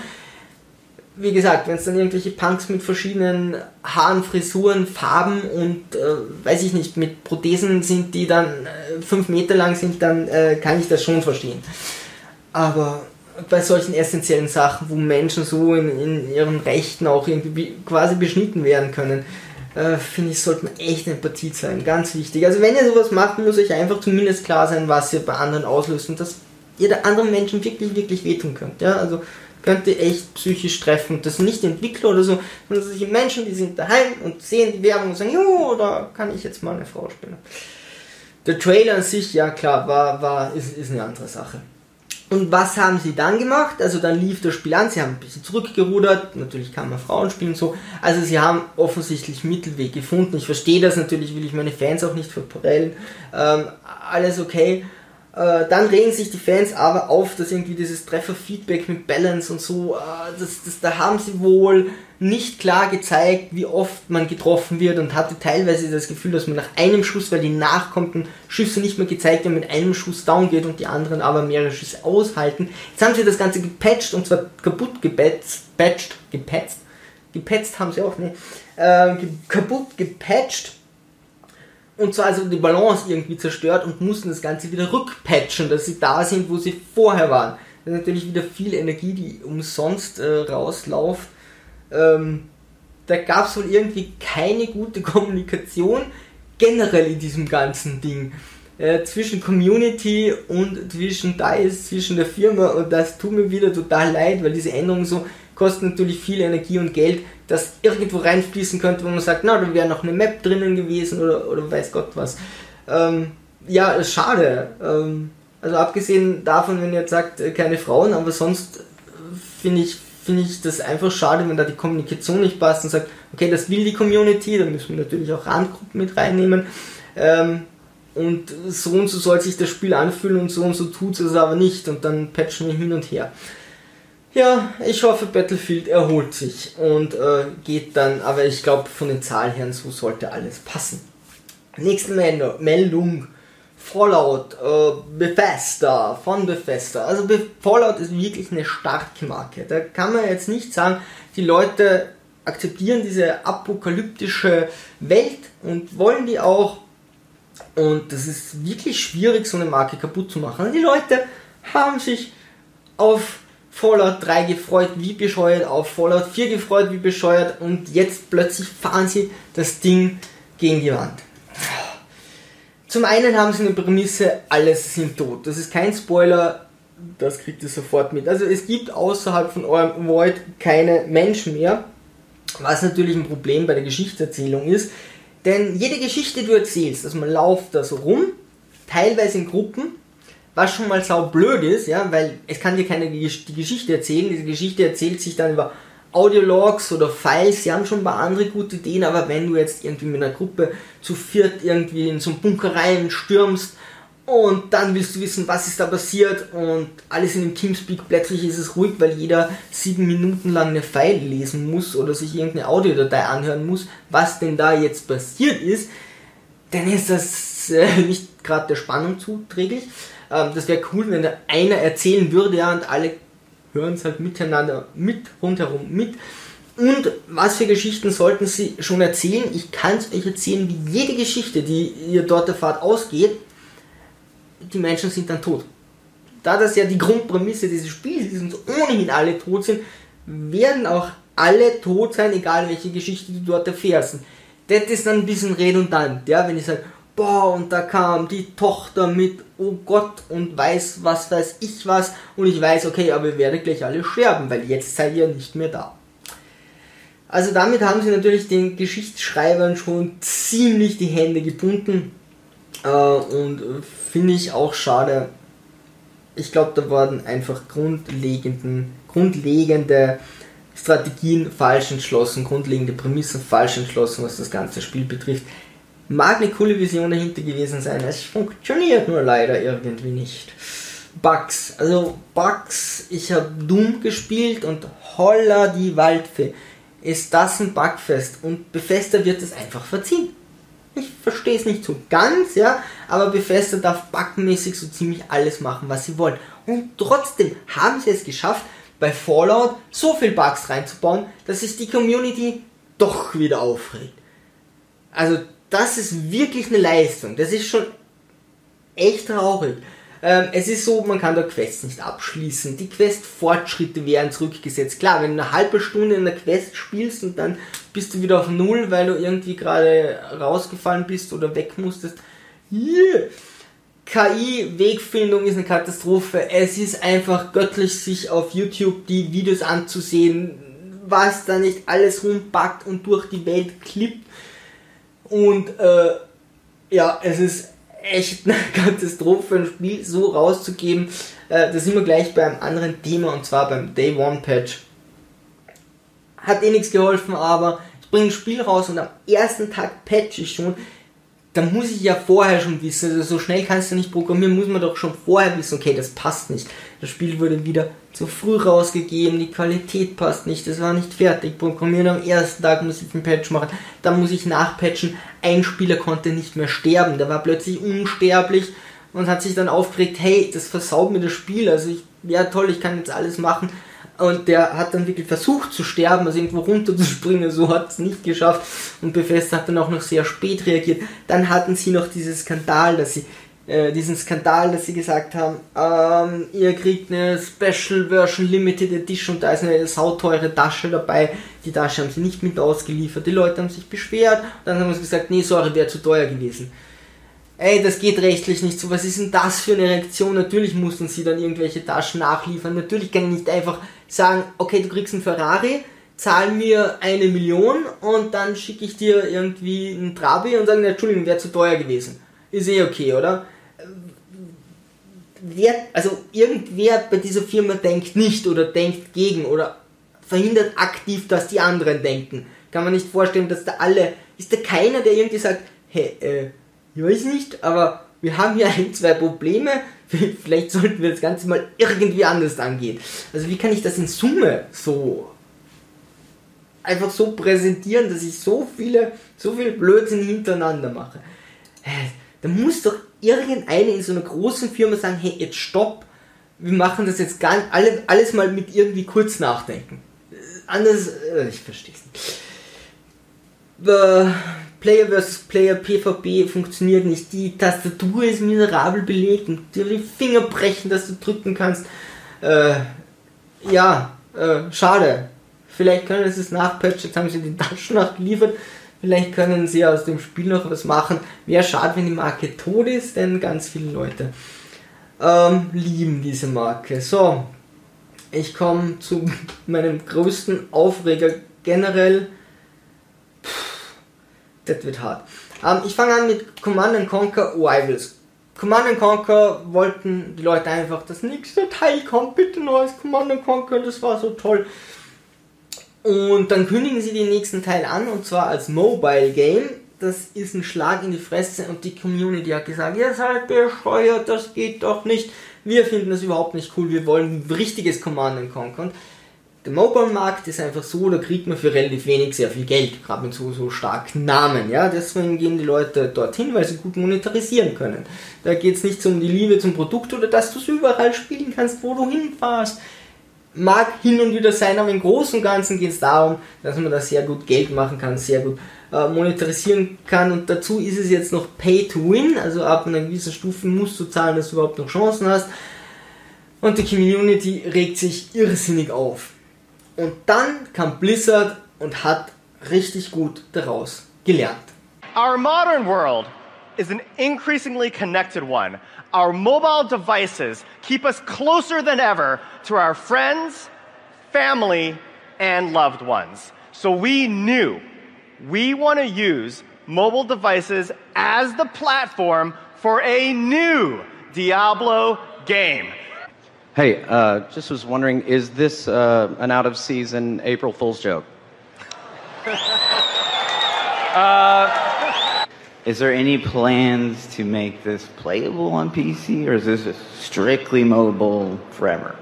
S1: Wie gesagt, wenn es dann irgendwelche Punks mit verschiedenen Haaren, Frisuren, Farben und äh, weiß ich nicht, mit Prothesen sind, die dann äh, fünf Meter lang sind, dann äh, kann ich das schon verstehen. Aber bei solchen essentiellen Sachen, wo Menschen so in, in ihren Rechten auch irgendwie quasi beschnitten werden können, äh, finde ich, sollte man echt Empathie zeigen. Ganz wichtig. Also wenn ihr sowas macht, muss euch einfach zumindest klar sein, was ihr bei anderen auslöst und dass ihr der anderen Menschen wirklich, wirklich wehtun könnt. Ja, also könnt ihr echt psychisch treffen. Das sind nicht Entwickler oder so, sondern solche Menschen, die sind daheim und sehen die Werbung und sagen, jo, da kann ich jetzt mal eine Frau spielen. Der Trailer an sich, ja klar, war, war, ist, ist eine andere Sache. Und was haben sie dann gemacht? Also dann lief das Spiel an, sie haben ein bisschen zurückgerudert, natürlich kann man Frauen spielen so. Also sie haben offensichtlich Mittelweg gefunden. Ich verstehe das natürlich, will ich meine Fans auch nicht verprellen. Ähm, alles okay. Äh, dann regen sich die Fans aber auf, dass irgendwie dieses Trefferfeedback mit Balance und so, äh, das, das, da haben sie wohl nicht klar gezeigt, wie oft man getroffen wird und hatte teilweise das Gefühl, dass man nach einem Schuss, weil die nachkommenden Schüsse nicht mehr gezeigt werden, mit einem Schuss down geht und die anderen aber mehrere Schüsse aushalten. Jetzt haben sie das Ganze gepatcht und zwar kaputt gepatcht, patcht, gepatzt, haben sie auch, ne, äh, kaputt gepatcht und zwar also die Balance irgendwie zerstört und mussten das Ganze wieder rückpatchen, dass sie da sind, wo sie vorher waren. Das ist natürlich wieder viel Energie, die umsonst äh, rauslauft. Ähm, da gab es wohl irgendwie keine gute *laughs* Kommunikation generell in diesem ganzen Ding. Äh, zwischen Community und zwischen DICE, zwischen der Firma und das tut mir wieder total leid, weil diese Änderungen so kosten natürlich viel Energie und Geld, das irgendwo reinfließen könnte, wo man sagt, na, da wäre noch eine Map drinnen gewesen oder, oder weiß Gott was. Ähm, ja, schade. Ähm, also abgesehen davon, wenn ihr jetzt sagt, äh, keine Frauen, aber sonst äh, finde ich, finde ich das einfach schade, wenn da die Kommunikation nicht passt und sagt, okay, das will die Community, dann müssen wir natürlich auch Randgruppen mit reinnehmen. Ähm, und so und so soll sich das Spiel anfühlen und so und so tut es aber nicht und dann patchen wir hin und her. Ja, ich hoffe, Battlefield erholt sich und äh, geht dann, aber ich glaube, von den Zahlen her, so sollte alles passen. Nächste Meldung. Fallout, äh, Bethesda, von Bethesda. Also Fallout ist wirklich eine starke Marke. Da kann man jetzt nicht sagen, die Leute akzeptieren diese apokalyptische Welt und wollen die auch. Und das ist wirklich schwierig, so eine Marke kaputt zu machen. Und die Leute haben sich auf Fallout 3 gefreut wie bescheuert, auf Fallout 4 gefreut wie bescheuert und jetzt plötzlich fahren sie das Ding gegen die Wand. Zum einen haben sie eine Prämisse, alles sind tot. Das ist kein Spoiler, das kriegt ihr sofort mit. Also es gibt außerhalb von eurem Void keine Menschen mehr, was natürlich ein Problem bei der Geschichterzählung ist. Denn jede Geschichte, die du erzählst, also man lauft da so rum, teilweise in Gruppen, was schon mal sau blöd ist, ja, weil es kann dir keine die Geschichte erzählen. Diese Geschichte erzählt sich dann über Audiologs oder Files. Sie haben schon ein paar andere gute Ideen, aber wenn du jetzt irgendwie mit einer Gruppe zu viert irgendwie in so einen Bunker rein stürmst und dann willst du wissen, was ist da passiert und alles in dem Teamspeak, plötzlich ist es ruhig, weil jeder sieben Minuten lang eine File lesen muss oder sich irgendeine Audiodatei anhören muss, was denn da jetzt passiert ist, dann ist das äh, nicht gerade der Spannung zuträglich. Ähm, das wäre cool, wenn da einer erzählen würde, ja, und alle hören es halt miteinander mit, rundherum mit. Und was für Geschichten sollten Sie schon erzählen? Ich kann es euch erzählen, wie jede Geschichte, die ihr dort erfahrt, ausgeht. Die Menschen sind dann tot. Da das ja die Grundprämisse dieses Spiels ist und ohnehin alle tot sind, werden auch alle tot sein, egal welche Geschichte du dort erfährst. Das ist dann ein bisschen redundant, ja, wenn ich sage, boah, und da kam die Tochter mit, oh Gott, und weiß, was weiß ich was, und ich weiß, okay, aber ihr werdet gleich alle sterben, weil jetzt seid ihr nicht mehr da. Also damit haben sie natürlich den Geschichtsschreibern schon ziemlich die Hände gebunden. Äh, und finde ich auch schade. Ich glaube, da wurden einfach grundlegenden, grundlegende Strategien falsch entschlossen, grundlegende Prämissen falsch entschlossen, was das ganze Spiel betrifft. Mag eine coole Vision dahinter gewesen sein, es funktioniert nur leider irgendwie nicht. Bugs, also Bugs, ich habe Doom gespielt und holla die Waldfee ist das ein Bugfest und Bethesda wird es einfach verziehen. Ich verstehe es nicht so ganz, ja, aber Bethesda darf bugmäßig so ziemlich alles machen, was sie wollen. Und trotzdem haben sie es geschafft, bei Fallout so viel Bugs reinzubauen, dass sich die Community doch wieder aufregt. Also das ist wirklich eine Leistung. Das ist schon echt traurig. Ähm, es ist so, man kann da Quests nicht abschließen. Die Quest-Fortschritte werden zurückgesetzt. Klar, wenn du eine halbe Stunde in der Quest spielst und dann bist du wieder auf Null, weil du irgendwie gerade rausgefallen bist oder weg musstest. Yeah. KI-Wegfindung ist eine Katastrophe. Es ist einfach göttlich, sich auf YouTube die Videos anzusehen, was da nicht alles rumpackt und durch die Welt klippt. Und äh, ja, es ist echt eine *laughs* Katastrophe, ein Spiel so rauszugeben. Äh, da sind wir gleich beim anderen Thema und zwar beim Day One Patch. Hat eh nichts geholfen, aber ich bringe ein Spiel raus und am ersten Tag patch ich schon. Da muss ich ja vorher schon wissen, also so schnell kannst du nicht programmieren, muss man doch schon vorher wissen, okay, das passt nicht. Das Spiel wurde wieder zu früh rausgegeben, die Qualität passt nicht, das war nicht fertig. Programmieren am ersten Tag muss ich einen Patch machen, dann muss ich nachpatchen. Ein Spieler konnte nicht mehr sterben, der war plötzlich unsterblich und hat sich dann aufgeregt, hey, das versaut mir das Spiel, also ich, ja toll, ich kann jetzt alles machen. Und der hat dann wirklich versucht zu sterben, also irgendwo runterzuspringen, so hat es nicht geschafft. Und Bethesda hat dann auch noch sehr spät reagiert. Dann hatten sie noch diesen Skandal, dass sie äh, diesen Skandal, dass sie gesagt haben, ähm, ihr kriegt eine Special Version Limited Edition und da ist eine sauteure Tasche dabei. Die Tasche haben sie nicht mit ausgeliefert. Die Leute haben sich beschwert. Dann haben sie gesagt, nee, sorry, wäre zu teuer gewesen. Ey, das geht rechtlich nicht so. Was ist denn das für eine Reaktion? Natürlich mussten sie dann irgendwelche Taschen nachliefern. Natürlich kann ich nicht einfach sagen, okay, du kriegst einen Ferrari, zahl mir eine Million und dann schicke ich dir irgendwie einen Trabi und sagen, Entschuldigung, wäre zu teuer gewesen. Ist eh okay, oder? wer, also irgendwer bei dieser Firma denkt nicht oder denkt gegen oder verhindert aktiv, dass die anderen denken. Kann man nicht vorstellen, dass da alle, ist da keiner, der irgendwie sagt, hey, äh, ich weiß nicht, aber wir haben hier *laughs* ein, zwei Probleme, *laughs* vielleicht sollten wir das Ganze mal irgendwie anders angehen. Also wie kann ich das in Summe so einfach so präsentieren, dass ich so viele, so viel Blödsinn hintereinander mache? Da muss doch irgendeine in so einer großen Firma sagen, hey, jetzt stopp, wir machen das jetzt gar nicht, alles, alles mal mit irgendwie kurz nachdenken. Anders, äh, ich verstehe es nicht. Player vs. Player PvP funktioniert nicht. Die Tastatur ist miserabel belegt und dir die Finger brechen, dass du drücken kannst. Äh, ja, äh, schade. Vielleicht können sie es nachpatchen, jetzt haben sie die Taschen nachgeliefert. Vielleicht können sie aus dem Spiel noch was machen. Wäre schade, wenn die Marke tot ist, denn ganz viele Leute ähm, lieben diese Marke. So, ich komme zu *laughs* meinem größten Aufreger generell. Das wird hart. Ähm, ich fange an mit Command Conquer Rivals. Command Conquer wollten die Leute einfach, das nächste Teil kommt, bitte neues Command Conquer, das war so toll. Und dann kündigen sie den nächsten Teil an und zwar als Mobile Game. Das ist ein Schlag in die Fresse und die Community hat gesagt, ihr seid bescheuert, das geht doch nicht. Wir finden das überhaupt nicht cool, wir wollen ein richtiges Command Conquer. Und der Mobile-Markt ist einfach so, da kriegt man für relativ wenig sehr viel Geld, gerade mit so, so starken Namen. Ja? Deswegen gehen die Leute dorthin, weil sie gut monetarisieren können. Da geht es nicht um die Liebe zum Produkt oder dass du es überall spielen kannst, wo du hinfährst mag hin und wieder sein, aber im Großen und Ganzen geht es darum, dass man da sehr gut Geld machen kann, sehr gut äh, monetarisieren kann und dazu ist es jetzt noch Pay to Win, also ab einer gewissen Stufe musst du zahlen, dass du überhaupt noch Chancen hast und die Community regt sich irrsinnig auf. Und dann kam Blizzard und hat richtig gut daraus gelernt.
S2: Our modern world is an increasingly connected one. Our mobile devices keep us closer than ever to our friends, family, and loved ones. So we knew we want to use mobile devices as the platform for a new Diablo game.
S3: Hey, uh, just was wondering, is this uh, an out of season April Fool's joke? *laughs*
S4: Is there any plans to make this playable on PC, or is this strictly mobile forever?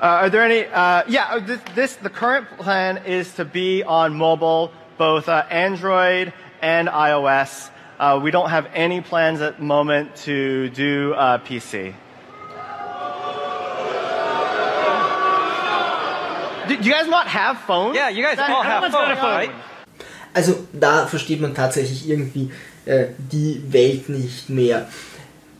S2: Uh, are there any? Uh, yeah, uh, this, this the current plan is to be on mobile, both uh, Android and iOS. Uh, we don't have any plans at the moment to do uh, PC. Do you guys not have phones?
S5: Yeah, you guys all have
S2: everyone's got a
S5: phones,
S2: phone.
S5: right?
S1: Also da versteht man tatsächlich irgendwie äh, die Welt nicht mehr.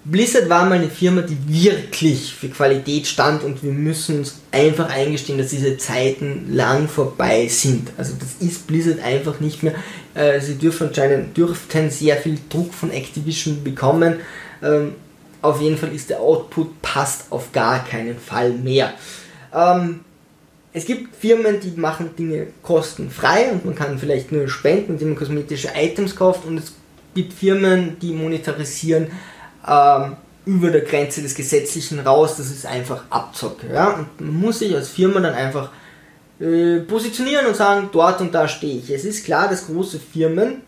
S1: Blizzard war mal eine Firma, die wirklich für Qualität stand und wir müssen uns einfach eingestehen, dass diese Zeiten lang vorbei sind. Also das ist Blizzard einfach nicht mehr. Äh, sie dürfen anscheinend dürften sehr viel Druck von Activision bekommen. Ähm, auf jeden Fall ist der Output passt auf gar keinen Fall mehr. Ähm, es gibt Firmen, die machen Dinge kostenfrei und man kann vielleicht nur spenden, indem man kosmetische Items kauft und es gibt Firmen, die monetarisieren ähm, über der Grenze des Gesetzlichen raus, das ist einfach Abzocke. Ja? Und man muss sich als Firma dann einfach äh, positionieren und sagen, dort und da stehe ich. Es ist klar, dass große Firmen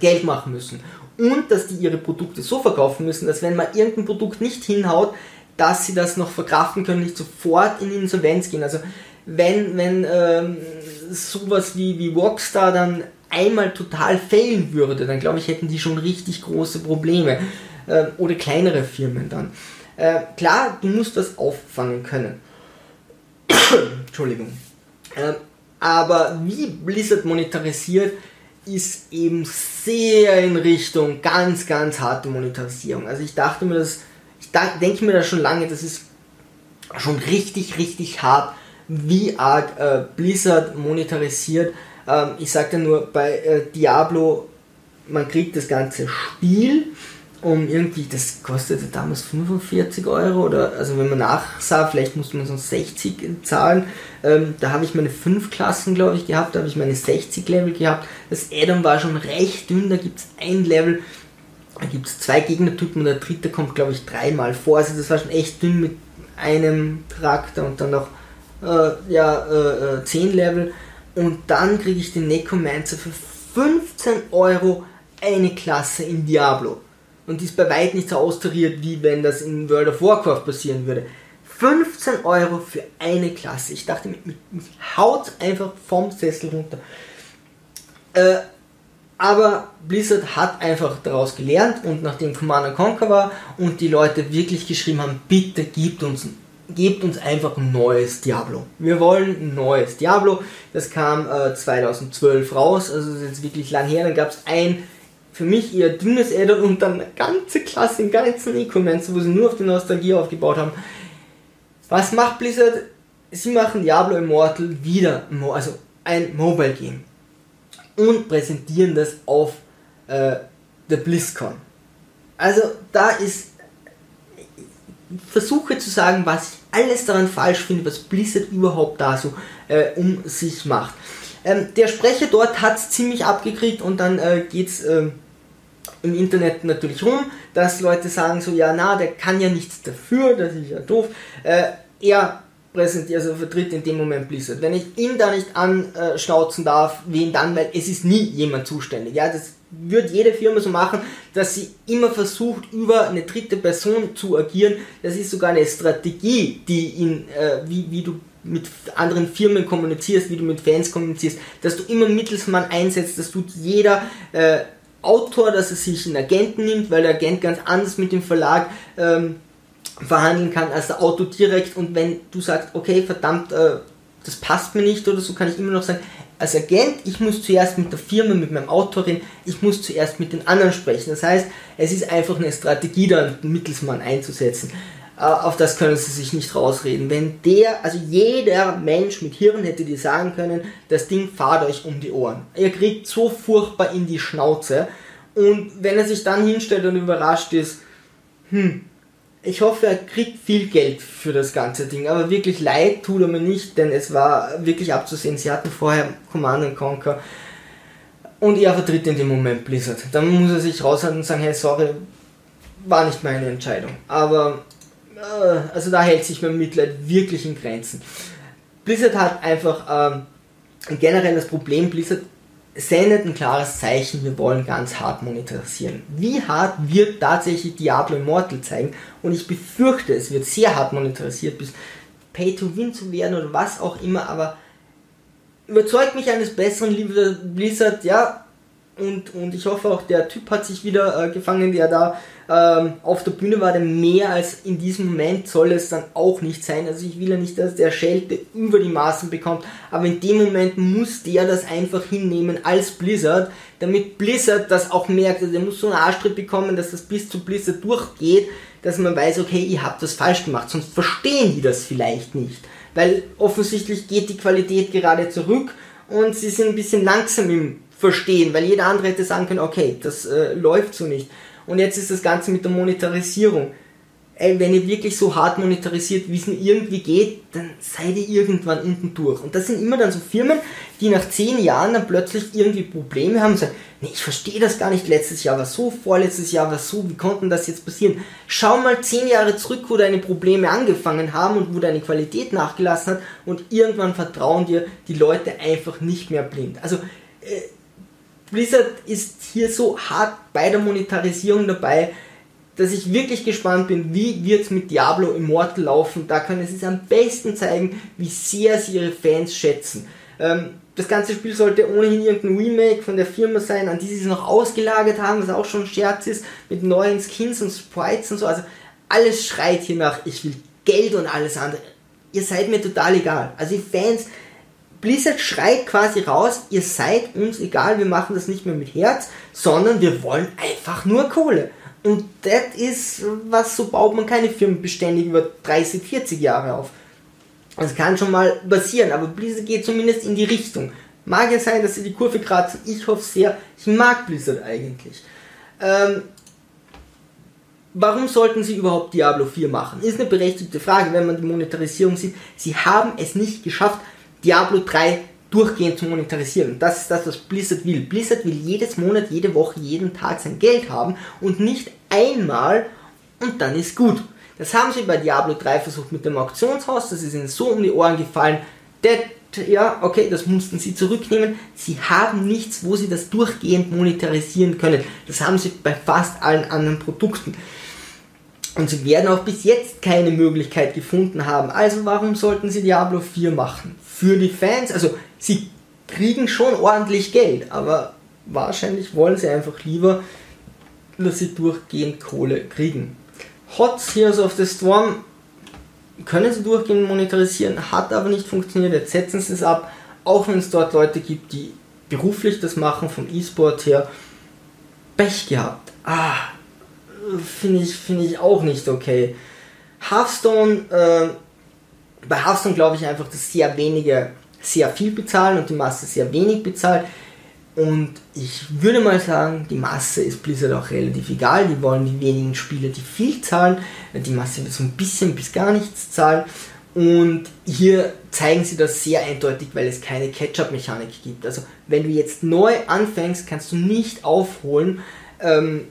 S1: Geld machen müssen und dass die ihre Produkte so verkaufen müssen, dass wenn mal irgendein Produkt nicht hinhaut, dass sie das noch verkraften können, nicht sofort in Insolvenz gehen. Also wenn, wenn ähm, sowas wie, wie Rockstar dann einmal total failen würde, dann glaube ich, hätten die schon richtig große Probleme. Äh, oder kleinere Firmen dann. Äh, klar, du musst das auffangen können. *coughs* Entschuldigung. Ähm, aber wie Blizzard monetarisiert, ist eben sehr in Richtung ganz, ganz harte Monetarisierung. Also ich dachte mir das, ich denke mir das schon lange, das ist schon richtig, richtig hart, wie arg äh, Blizzard monetarisiert. Ähm, ich sagte nur, bei äh, Diablo, man kriegt das ganze Spiel um irgendwie, das kostete damals 45 Euro oder, also wenn man nachsah, vielleicht musste man sonst 60 zahlen. Ähm, da habe ich meine 5 Klassen, glaube ich, gehabt, da habe ich meine 60 Level gehabt. Das Addon war schon recht dünn, da gibt es ein Level, da gibt es zwei Gegnertypen und der dritte kommt, glaube ich, dreimal vor. Also das war schon echt dünn mit einem Charakter und dann noch äh, ja, äh, äh, 10 Level. Und dann kriege ich den Necromancer für 15 Euro eine Klasse in Diablo. Und die ist bei weitem nicht so austariert, wie wenn das in World of Warcraft passieren würde. 15 Euro für eine Klasse. Ich dachte, mich, mich, mich haut einfach vom Sessel runter. Äh, aber Blizzard hat einfach daraus gelernt und nachdem Command Conquer war und die Leute wirklich geschrieben haben, bitte gebt uns, gebt uns einfach ein neues Diablo. Wir wollen ein neues Diablo. Das kam äh, 2012 raus, also das ist jetzt wirklich lang her. Dann gab es ein für mich eher dünnes Addon und dann eine ganze Klasse, einen ganzen Necromancer, wo sie nur auf die Nostalgie aufgebaut haben. Was macht Blizzard? Sie machen Diablo Immortal wieder, also ein Mobile Game und präsentieren das auf äh, der BlizzCon. Also da ist versuche zu sagen, was ich alles daran falsch finde, was Blizzard überhaupt da so äh, um sich macht. Ähm, der Sprecher dort hat es ziemlich abgekriegt und dann äh, geht es ähm, im Internet natürlich rum, dass Leute sagen so, ja na, der kann ja nichts dafür, das ist ja doof. Äh, er präsentiert, also vertritt in dem Moment Blizzard. Wenn ich ihn da nicht anschnauzen darf, wen dann, weil es ist nie jemand zuständig. Ja, das wird jede Firma so machen, dass sie immer versucht, über eine dritte Person zu agieren. Das ist sogar eine Strategie, die in, äh, wie, wie du mit anderen Firmen kommunizierst, wie du mit Fans kommunizierst, dass du immer Mittelsmann einsetzt, dass du jeder äh, Autor, dass er sich einen Agenten nimmt, weil der Agent ganz anders mit dem Verlag ähm, verhandeln kann als der Autor direkt und wenn du sagst, okay, verdammt, äh, das passt mir nicht oder so, kann ich immer noch sagen, als Agent, ich muss zuerst mit der Firma, mit meinem Autor reden, ich muss zuerst mit den anderen sprechen. Das heißt, es ist einfach eine Strategie, da einen Mittelsmann einzusetzen. Äh, auf das können sie sich nicht rausreden. Wenn der, also jeder Mensch mit Hirn hätte dir sagen können, das Ding fahrt euch um die Ohren. Ihr kriegt so furchtbar in die Schnauze. Und wenn er sich dann hinstellt und überrascht ist, hm, ich hoffe, er kriegt viel Geld für das ganze Ding, aber wirklich leid tut er mir nicht, denn es war wirklich abzusehen. Sie hatten vorher Command Conquer und er vertritt in dem Moment Blizzard. Dann muss er sich raushalten und sagen, hey, sorry, war nicht meine Entscheidung. Aber, äh, also da hält sich mein Mitleid wirklich in Grenzen. Blizzard hat einfach ähm, generell das Problem, Blizzard sendet ein klares Zeichen, wir wollen ganz hart monetarisieren. Wie hart wird tatsächlich Diablo Immortal zeigen? Und ich befürchte, es wird sehr hart monetarisiert, bis Pay to Win zu werden oder was auch immer, aber überzeugt mich eines Besseren, liebe Blizzard, ja. Und, und ich hoffe auch, der Typ hat sich wieder äh, gefangen, der da ähm, auf der Bühne war, denn mehr als in diesem Moment soll es dann auch nicht sein. Also ich will ja nicht, dass der Schelte über die Maßen bekommt, aber in dem Moment muss der das einfach hinnehmen als Blizzard, damit Blizzard das auch merkt. Also er muss so einen Arschtritt bekommen, dass das bis zu Blizzard durchgeht, dass man weiß, okay, ihr habt das falsch gemacht, sonst verstehen die das vielleicht nicht. Weil offensichtlich geht die Qualität gerade zurück und sie sind ein bisschen langsam im Verstehen, weil jeder andere hätte sagen können, okay, das äh, läuft so nicht. Und jetzt ist das Ganze mit der Monetarisierung. Ey, wenn ihr wirklich so hart monetarisiert, wie es irgendwie geht, dann seid ihr irgendwann unten durch. Und das sind immer dann so Firmen, die nach zehn Jahren dann plötzlich irgendwie Probleme haben und sagen, nee, ich verstehe das gar nicht, letztes Jahr war so, vorletztes Jahr war so, wie konnte das jetzt passieren? Schau mal zehn Jahre zurück, wo deine Probleme angefangen haben und wo deine Qualität nachgelassen hat und irgendwann vertrauen dir die Leute einfach nicht mehr blind. Also, äh, Blizzard ist hier so hart bei der Monetarisierung dabei, dass ich wirklich gespannt bin, wie wird es mit Diablo Immortal laufen. Da können sie es am besten zeigen, wie sehr sie ihre Fans schätzen. Ähm, das ganze Spiel sollte ohnehin irgendein Remake von der Firma sein, an die sie es noch ausgelagert haben, was auch schon ein Scherz ist, mit neuen Skins und Sprites und so. Also alles schreit hier nach, ich will Geld und alles andere. Ihr seid mir total egal. Also die Fans, Blizzard schreit quasi raus, ihr seid uns egal, wir machen das nicht mehr mit Herz, sondern wir wollen einfach nur Kohle. Und das ist was, so baut man keine Firmen beständig über 30, 40 Jahre auf. Das kann schon mal passieren, aber Blizzard geht zumindest in die Richtung. Mag ja sein, dass sie die Kurve gerade, ich hoffe sehr, ich mag Blizzard eigentlich. Ähm, warum sollten sie überhaupt Diablo 4 machen? Ist eine berechtigte Frage, wenn man die Monetarisierung sieht. Sie haben es nicht geschafft, Diablo 3 durchgehend zu monetarisieren. Das ist das, was Blizzard will. Blizzard will jedes Monat, jede Woche, jeden Tag sein Geld haben und nicht einmal und dann ist gut. Das haben sie bei Diablo 3 versucht mit dem Auktionshaus, das ist ihnen so um die Ohren gefallen. Das, ja, okay, das mussten sie zurücknehmen. Sie haben nichts, wo sie das durchgehend monetarisieren können. Das haben sie bei fast allen anderen Produkten. Und sie werden auch bis jetzt keine Möglichkeit gefunden haben. Also warum sollten sie Diablo 4 machen? Für die Fans, also sie kriegen schon ordentlich Geld, aber wahrscheinlich wollen sie einfach lieber, dass sie durchgehend Kohle kriegen. Hot Heroes of the Storm können sie durchgehend monetarisieren, hat aber nicht funktioniert, jetzt setzen sie es ab, auch wenn es dort Leute gibt, die beruflich das machen, vom E-Sport her. Pech gehabt. Ah, finde ich, find ich auch nicht okay. Hearthstone, äh, bei Hearthstone glaube ich einfach, dass sehr wenige sehr viel bezahlen und die Masse sehr wenig bezahlt. Und ich würde mal sagen, die Masse ist Blizzard auch relativ egal. Die wollen die wenigen Spieler, die viel zahlen. Die Masse wird so ein bisschen bis gar nichts zahlen. Und hier zeigen sie das sehr eindeutig, weil es keine Catch-up-Mechanik gibt. Also wenn du jetzt neu anfängst, kannst du nicht aufholen. Ähm,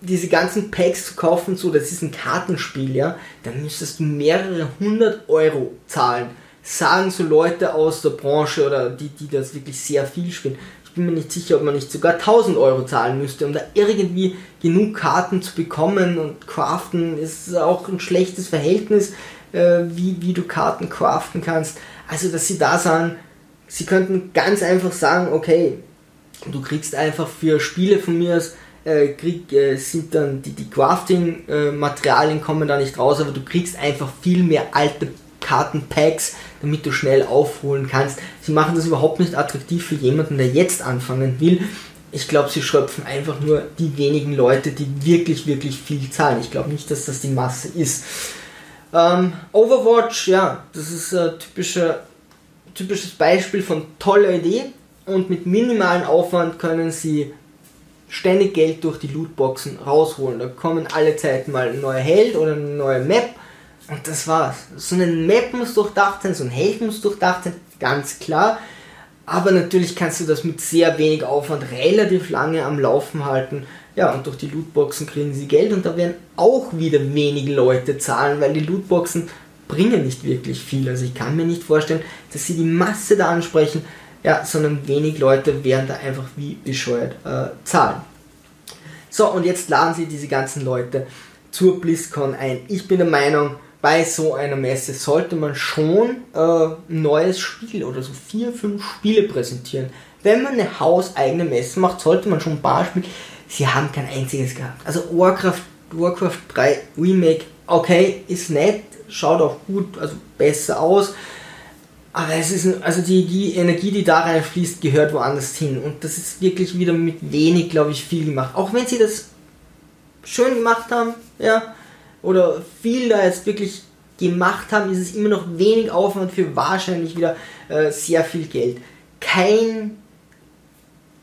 S1: diese ganzen Packs zu kaufen, so das ist ein Kartenspiel, ja, dann müsstest du mehrere hundert Euro zahlen. Sagen so Leute aus der Branche oder die, die das wirklich sehr viel spielen. Ich bin mir nicht sicher, ob man nicht sogar 1000 Euro zahlen müsste, um da irgendwie genug Karten zu bekommen und craften ist auch ein schlechtes Verhältnis, äh, wie, wie du Karten craften kannst. Also, dass sie da sagen, sie könnten ganz einfach sagen, okay, du kriegst einfach für Spiele von mir aus äh, krieg, äh, sind dann die, die Crafting-Materialien kommen da nicht raus, aber du kriegst einfach viel mehr alte Kartenpacks, damit du schnell aufholen kannst. Sie machen das überhaupt nicht attraktiv für jemanden, der jetzt anfangen will. Ich glaube, sie schröpfen einfach nur die wenigen Leute, die wirklich, wirklich viel zahlen. Ich glaube nicht, dass das die Masse ist. Ähm, Overwatch, ja, das ist ein typischer, typisches Beispiel von toller Idee und mit minimalen Aufwand können sie ständig Geld durch die Lootboxen rausholen. Da kommen alle Zeit mal ein neuer Held oder eine neue Map und das war's. So eine Map muss durchdacht sein, so ein Held muss durchdacht sein, ganz klar. Aber natürlich kannst du das mit sehr wenig Aufwand relativ lange am Laufen halten. Ja, und durch die Lootboxen kriegen sie Geld und da werden auch wieder wenige Leute zahlen, weil die Lootboxen bringen nicht wirklich viel. Also ich kann mir nicht vorstellen, dass sie die Masse da ansprechen, ja, sondern wenig Leute werden da einfach wie bescheuert äh, zahlen. So, und jetzt laden sie diese ganzen Leute zur BlizzCon ein. Ich bin der Meinung, bei so einer Messe sollte man schon äh, ein neues Spiel oder so vier, fünf Spiele präsentieren. Wenn man eine hauseigene Messe macht, sollte man schon ein paar Spiele. Sie haben kein einziges gehabt. Also Warcraft, Warcraft 3 Remake, okay, ist nett, schaut auch gut, also besser aus. Aber es ist, also die, die Energie, die da reinfließt, gehört woanders hin. Und das ist wirklich wieder mit wenig, glaube ich, viel gemacht. Auch wenn sie das schön gemacht haben, ja, oder viel da jetzt wirklich gemacht haben, ist es immer noch wenig Aufwand für wahrscheinlich wieder äh, sehr viel Geld. Kein,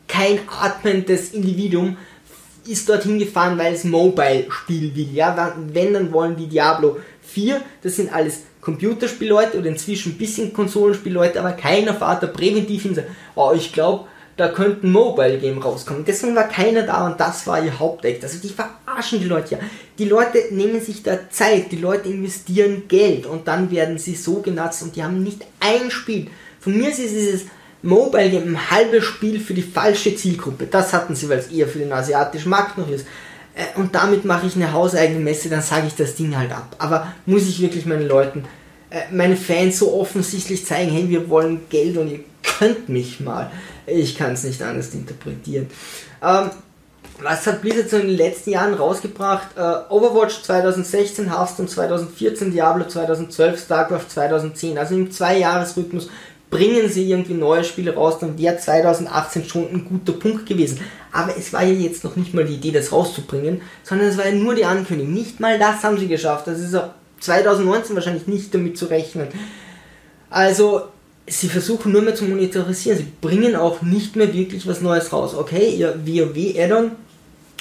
S1: kein atmendes Individuum ist dorthin gefahren, weil es Mobile-Spiel will. Ja, wenn, dann wollen die Diablo 4, das sind alles Computerspielleute oder inzwischen ein bisschen Konsolenspielleute, aber keiner fährt da präventiv hin oh, ich glaube, da könnte ein Mobile Game rauskommen. Deswegen war keiner da und das war ihr Hauptakt. Also die verarschen die Leute ja. Die Leute nehmen sich da Zeit, die Leute investieren Geld und dann werden sie so genutzt und die haben nicht ein Spiel. Von mir ist dieses Mobile Game ein halbes Spiel für die falsche Zielgruppe. Das hatten sie, weil es eher für den asiatischen Markt noch ist. Äh, und damit mache ich eine hauseigene Messe, dann sage ich das Ding halt ab. Aber muss ich wirklich meinen Leuten, äh, meine Fans so offensichtlich zeigen, hey, wir wollen Geld und ihr könnt mich mal. Ich kann es nicht anders interpretieren. Ähm, was hat Blizzard so in den letzten Jahren rausgebracht? Äh, Overwatch 2016, Hearthstone 2014, Diablo 2012, StarCraft 2010. Also im Zwei-Jahres-Rhythmus bringen sie irgendwie neue Spiele raus, dann wäre 2018 schon ein guter Punkt gewesen. Aber es war ja jetzt noch nicht mal die Idee, das rauszubringen, sondern es war ja nur die Ankündigung. Nicht mal das haben sie geschafft. Das ist auch 2019 wahrscheinlich nicht damit zu rechnen. Also sie versuchen nur mehr zu monetarisieren. Sie bringen auch nicht mehr wirklich was Neues raus. Okay, ihr WoW-Addon,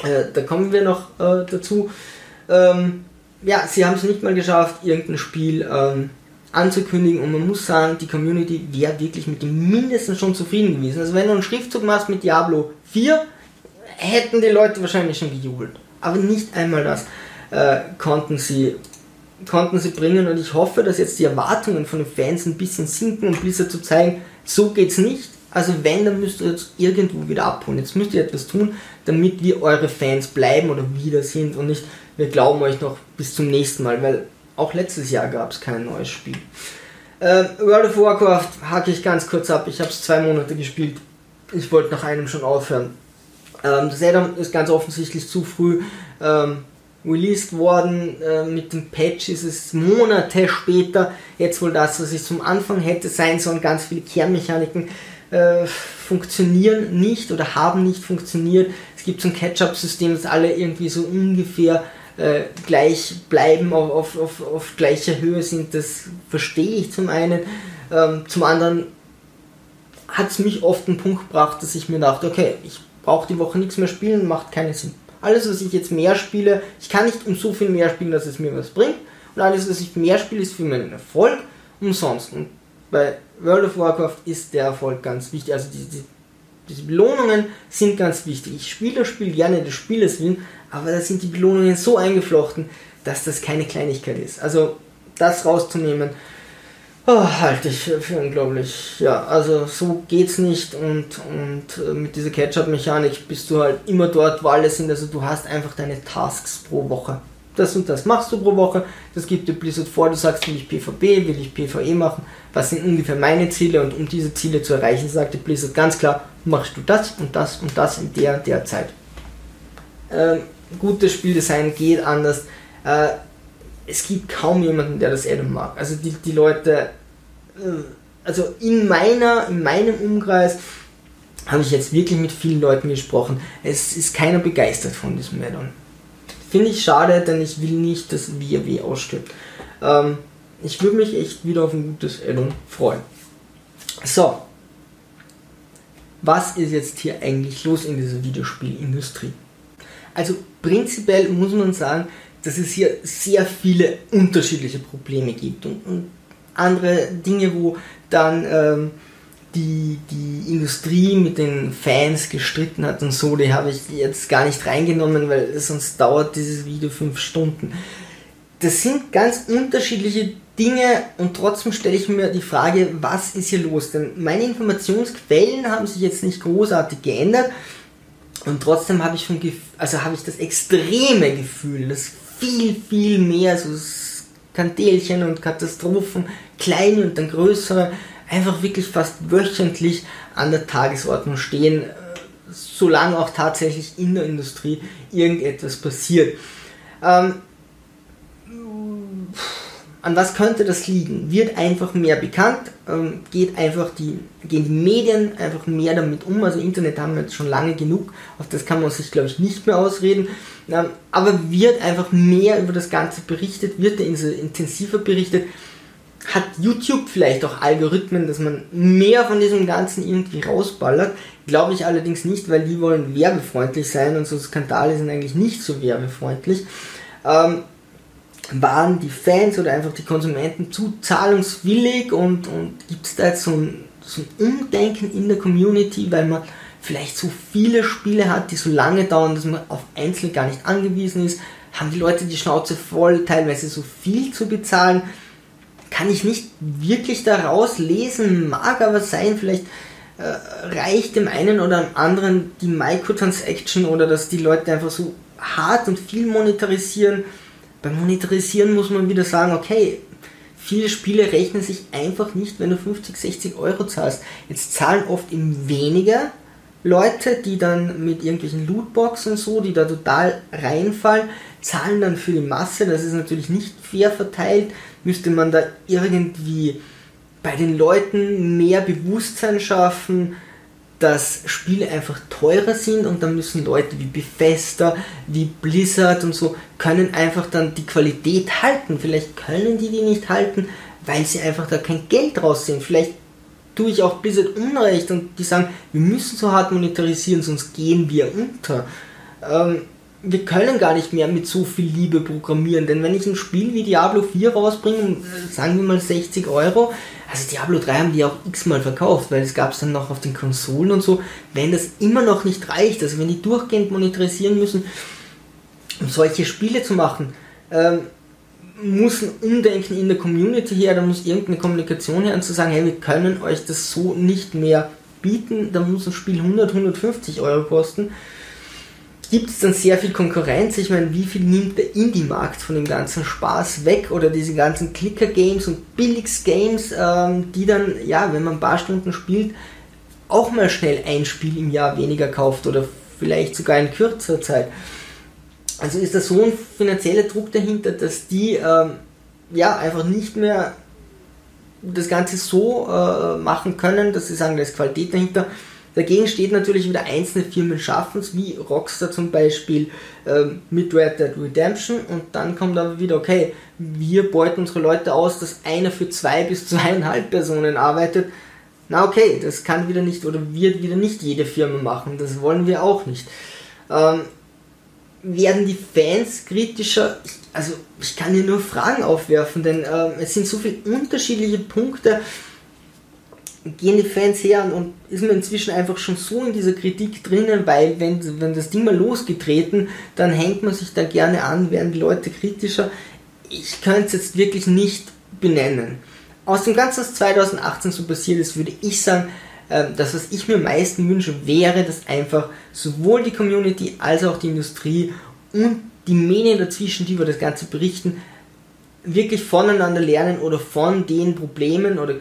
S1: äh, da kommen wir noch äh, dazu. Ähm, ja, sie haben es nicht mal geschafft, irgendein Spiel ähm, anzukündigen und man muss sagen, die Community wäre wirklich mit dem mindestens schon zufrieden gewesen. Also wenn du einen Schriftzug machst mit Diablo 4, hätten die Leute wahrscheinlich schon gejubelt. Aber nicht einmal das äh, konnten sie konnten sie bringen und ich hoffe, dass jetzt die Erwartungen von den Fans ein bisschen sinken, um Blizzard zu zeigen, so geht's nicht. Also wenn, dann müsst ihr jetzt irgendwo wieder abholen. Jetzt müsst ihr etwas tun, damit wir eure Fans bleiben oder wieder sind und nicht, wir glauben euch noch bis zum nächsten Mal, weil auch letztes Jahr gab es kein neues Spiel. Äh, World of Warcraft hake ich ganz kurz ab. Ich habe es zwei Monate gespielt. Ich wollte nach einem schon aufhören. Ähm, das Addon ist ganz offensichtlich zu früh. Ähm, released worden. Äh, mit dem Patch ist es Monate später jetzt wohl das, was ich zum Anfang hätte sein sollen. Ganz viele Kernmechaniken äh, funktionieren nicht oder haben nicht funktioniert. Es gibt so ein Catch-up-System, dass alle irgendwie so ungefähr äh, gleich bleiben, auf, auf, auf, gleicher Höhe sind. Das verstehe ich zum einen. Ähm, zum anderen hat es mich oft einen Punkt gebracht, dass ich mir dachte, okay, ich brauche die Woche nichts mehr spielen, macht keinen Sinn. Alles, was ich jetzt mehr spiele, ich kann nicht um so viel mehr spielen, dass es mir was bringt. Und alles, was ich mehr spiele, ist für meinen Erfolg umsonst. Und bei World of Warcraft ist der Erfolg ganz wichtig. Also die, die, diese Belohnungen sind ganz wichtig. Ich spiele das Spiel gerne des Spieles willen, aber da sind die Belohnungen so eingeflochten, dass das keine Kleinigkeit ist. Also das rauszunehmen, Oh, halte ich für unglaublich. Ja, also so geht's nicht und, und äh, mit dieser Catch-up-Mechanik bist du halt immer dort, wo alle sind. Also du hast einfach deine Tasks pro Woche. Das und das machst du pro Woche. Das gibt dir Blizzard vor. Du sagst, will ich PvP, will ich PvE machen. Was sind ungefähr meine Ziele? Und um diese Ziele zu erreichen, sagte Blizzard ganz klar, machst du das und das und das in der, der Zeit. Ähm, gutes Spieldesign geht anders. Äh, es gibt kaum jemanden, der das Addon mag. Also die, die Leute, äh, also in meiner, in meinem Umkreis habe ich jetzt wirklich mit vielen Leuten gesprochen. Es ist keiner begeistert von diesem Addon. Finde ich schade, denn ich will nicht, dass WoW ausstirbt. Ähm, ich würde mich echt wieder auf ein gutes Addon freuen. So. was ist jetzt hier eigentlich los in dieser Videospielindustrie? Also prinzipiell muss man sagen, dass es hier sehr viele unterschiedliche Probleme gibt und, und andere Dinge, wo dann ähm, die, die Industrie mit den Fans gestritten hat und so, die habe ich jetzt gar nicht reingenommen, weil sonst dauert dieses Video fünf Stunden. Das sind ganz unterschiedliche Dinge und trotzdem stelle ich mir die Frage, was ist hier los? Denn meine Informationsquellen haben sich jetzt nicht großartig geändert und trotzdem habe ich also habe ich das extreme Gefühl, dass viel, viel mehr so Skandelchen und Katastrophen, kleine und dann größere, einfach wirklich fast wöchentlich an der Tagesordnung stehen, solange auch tatsächlich in der Industrie irgendetwas passiert. Ähm, an was könnte das liegen? Wird einfach mehr bekannt, ähm, geht einfach die, gehen die Medien einfach mehr damit um. Also Internet haben wir jetzt schon lange genug, auf das kann man sich glaube ich nicht mehr ausreden. Ähm, aber wird einfach mehr über das Ganze berichtet, wird intensiver berichtet. Hat YouTube vielleicht auch Algorithmen, dass man mehr von diesem Ganzen irgendwie rausballert? Glaube ich allerdings nicht, weil die wollen werbefreundlich sein und so Skandale sind eigentlich nicht so werbefreundlich. Ähm, waren die Fans oder einfach die Konsumenten zu zahlungswillig und, und gibt es da jetzt so ein, so ein Umdenken in der Community, weil man vielleicht so viele Spiele hat, die so lange dauern, dass man auf einzelne gar nicht angewiesen ist, haben die Leute die Schnauze voll, teilweise so viel zu bezahlen, kann ich nicht wirklich daraus lesen, mag aber sein, vielleicht äh, reicht dem einen oder dem anderen die Microtransaction oder dass die Leute einfach so hart und viel monetarisieren, beim Monetarisieren muss man wieder sagen, okay, viele Spiele rechnen sich einfach nicht, wenn du 50, 60 Euro zahlst. Jetzt zahlen oft eben weniger Leute, die dann mit irgendwelchen Lootboxen und so, die da total reinfallen, zahlen dann für die Masse. Das ist natürlich nicht fair verteilt. Müsste man da irgendwie bei den Leuten mehr Bewusstsein schaffen, dass Spiele einfach teurer sind und dann müssen Leute wie Bethesda, wie Blizzard und so, können einfach dann die Qualität halten. Vielleicht können die die nicht halten, weil sie einfach da kein Geld sind. Vielleicht tue ich auch Blizzard Unrecht und die sagen, wir müssen so hart monetarisieren, sonst gehen wir unter. Ähm, wir können gar nicht mehr mit so viel Liebe programmieren, denn wenn ich ein Spiel wie Diablo 4 rausbringe, sagen wir mal 60 Euro, also Diablo 3 haben die auch x-mal verkauft, weil es gab es dann noch auf den Konsolen und so. Wenn das immer noch nicht reicht, also wenn die durchgehend monetarisieren müssen, um solche Spiele zu machen, ähm, muss ein Umdenken in der Community her, da muss irgendeine Kommunikation her, und zu sagen, hey, wir können euch das so nicht mehr bieten, da muss ein Spiel 100, 150 Euro kosten gibt es dann sehr viel Konkurrenz. Ich meine, wie viel nimmt der Indie-Markt von dem ganzen Spaß weg oder diese ganzen Clicker-Games und Billigs-Games, ähm, die dann, ja, wenn man ein paar Stunden spielt, auch mal schnell ein Spiel im Jahr weniger kauft oder vielleicht sogar in kürzerer Zeit. Also ist da so ein finanzieller Druck dahinter, dass die ähm, ja einfach nicht mehr das Ganze so äh, machen können, dass sie sagen, da ist Qualität dahinter Dagegen steht natürlich wieder einzelne Firmen schaffen es, wie Rockstar zum Beispiel ähm, mit Red Dead Redemption und dann kommt aber wieder, okay, wir beuten unsere Leute aus, dass einer für zwei bis zweieinhalb Personen arbeitet. Na okay, das kann wieder nicht oder wird wieder nicht jede Firma machen, das wollen wir auch nicht. Ähm, werden die Fans kritischer? also ich kann hier nur Fragen aufwerfen, denn äh, es sind so viele unterschiedliche Punkte, gehen die Fans her und ist man inzwischen einfach schon so in dieser Kritik drinnen, weil wenn, wenn das Ding mal losgetreten, dann hängt man sich da gerne an, werden die Leute kritischer. Ich könnte es jetzt wirklich nicht benennen. Aus dem Ganzen, was 2018 so passiert ist, würde ich sagen, ähm, das, was ich mir am meisten wünsche, wäre, dass einfach sowohl die Community als auch die Industrie und die Medien dazwischen, die über das Ganze berichten, wirklich voneinander lernen oder von den Problemen oder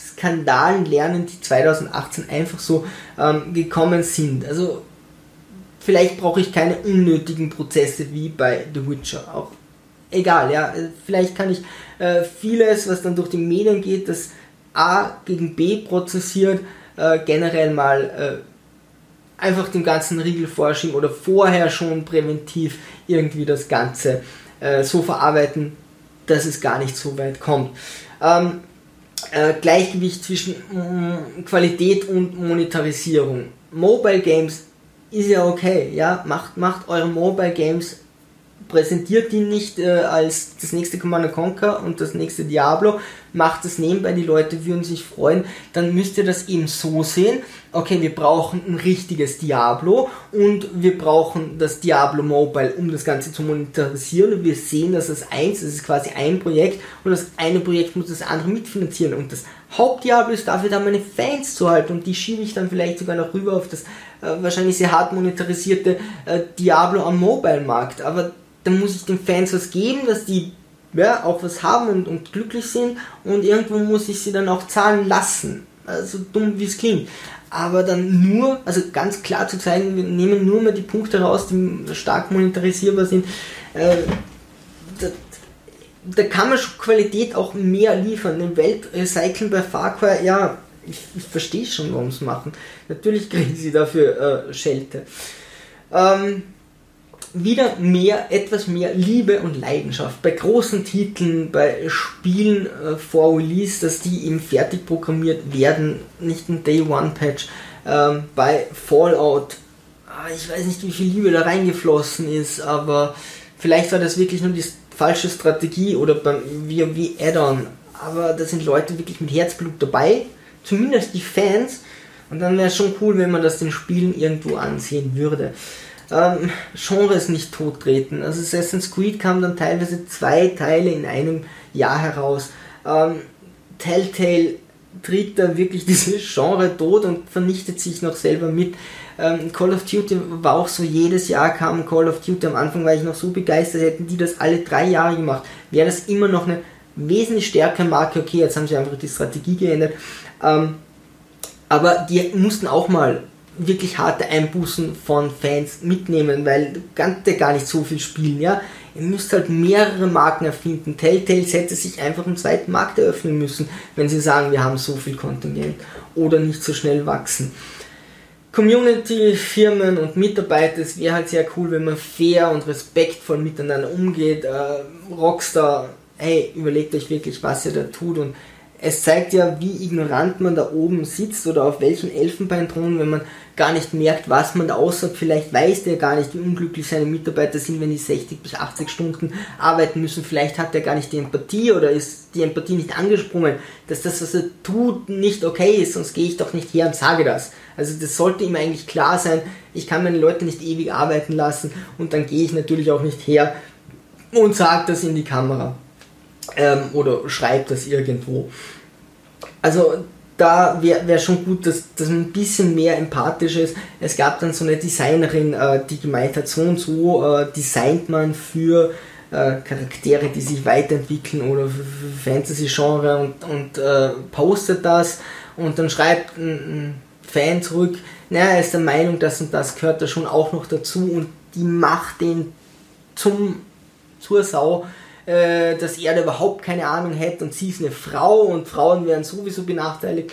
S1: Skandalen lernen, die 2018 einfach so ähm, gekommen sind. Also vielleicht brauche ich keine unnötigen Prozesse wie bei The Witcher. Auch egal, ja. Vielleicht kann ich äh, vieles, was dann durch die Medien geht, das A gegen B prozessiert, äh, generell mal äh, einfach dem ganzen Riegel vorschieben oder vorher schon präventiv irgendwie das Ganze äh, so verarbeiten, dass es gar nicht so weit kommt. Ähm, äh, Gleichgewicht zwischen mm, Qualität und Monetarisierung. Mobile Games ist ja okay, ja, macht, macht eure Mobile Games präsentiert die nicht äh, als das nächste Command Conquer und das nächste Diablo, macht es nebenbei, die Leute würden sich freuen, dann müsst ihr das eben so sehen, okay, wir brauchen ein richtiges Diablo und wir brauchen das Diablo Mobile, um das Ganze zu monetarisieren. Und wir sehen, dass das eins, das ist quasi ein Projekt und das eine Projekt muss das andere mitfinanzieren. Und das Hauptdiablo ist dafür da meine Fans zu halten. Und die schiebe ich dann vielleicht sogar noch rüber auf das äh, wahrscheinlich sehr hart monetarisierte äh, Diablo am Mobile-Markt, aber dann muss ich den Fans was geben, dass die ja, auch was haben und, und glücklich sind und irgendwo muss ich sie dann auch zahlen lassen. Also dumm wie es klingt. Aber dann nur, also ganz klar zu zeigen, wir nehmen nur mal die Punkte raus, die stark monetarisierbar sind. Äh, da, da, kann man schon Qualität auch mehr liefern. Den Weltrecyceln bei Far Cry, ja, ich, ich verstehe schon, warum sie es machen. Natürlich kriegen sie dafür äh, Schelte. Ähm, wieder mehr, etwas mehr Liebe und Leidenschaft. Bei großen Titeln, bei Spielen äh, vor Release, dass die eben fertig programmiert werden, nicht ein Day One Patch. Ähm, bei Fallout, ah, ich weiß nicht, wie viel Liebe da reingeflossen ist, aber vielleicht war das wirklich nur die falsche Strategie oder beim WoW Add-on. Aber da sind Leute wirklich mit Herzblut dabei, zumindest die Fans. Und dann wäre es schon cool, wenn man das den Spielen irgendwo ansehen würde ähm, Genres nicht tottreten. Also Assassin's Creed kam dann teilweise zwei Teile in einem Jahr heraus. Ähm, Telltale tritt da wirklich *laughs* dieses Genre tot und vernichtet sich noch selber mit. Ähm, Call of Duty war auch so, jedes Jahr kam Call of Duty. Am Anfang war ich noch so begeistert, hätten die das alle drei Jahre gemacht, wäre das immer noch eine wesentlich stärkere Marke. Okay, jetzt haben sie einfach die Strategie geändert. Ähm, aber die mussten auch mal wirklich harte Einbußen von Fans mitnehmen, weil du kannst ja gar nicht so viel spielen, ja. Ihr müsst halt mehrere Marken erfinden. Telltale hätte sich einfach einen zweiten Markt eröffnen müssen, wenn sie sagen, wir haben so viel Kontingent oder nicht so schnell wachsen. Community, Firmen und Mitarbeiter, es wäre halt sehr cool, wenn man fair und respektvoll miteinander umgeht. Äh, Rockstar, hey, überlegt euch wirklich, was ihr da tut und es zeigt ja, wie ignorant man da oben sitzt oder auf welchen Elfenbeinthron, wenn man gar nicht merkt, was man da aussagt. Vielleicht weiß der gar nicht, wie unglücklich seine Mitarbeiter sind, wenn die 60 bis 80 Stunden arbeiten müssen. Vielleicht hat er gar nicht die Empathie oder ist die Empathie nicht angesprungen, dass das, was er tut, nicht okay ist, sonst gehe ich doch nicht her und sage das. Also das sollte ihm eigentlich klar sein. Ich kann meine Leute nicht ewig arbeiten lassen und dann gehe ich natürlich auch nicht her und sage das in die Kamera ähm, oder schreibe das irgendwo. Also da wäre wär schon gut, dass das ein bisschen mehr empathisch ist. Es gab dann so eine Designerin, äh, die gemeint hat, so und so äh, designt man für äh, Charaktere, die sich weiterentwickeln oder Fantasy-Genre und, und äh, postet das und dann schreibt ein, ein Fan zurück, naja, er ist der Meinung, das und das gehört da schon auch noch dazu und die macht den zum zur Sau äh, dass er da überhaupt keine Ahnung hätte und sie ist eine Frau und Frauen werden sowieso benachteiligt.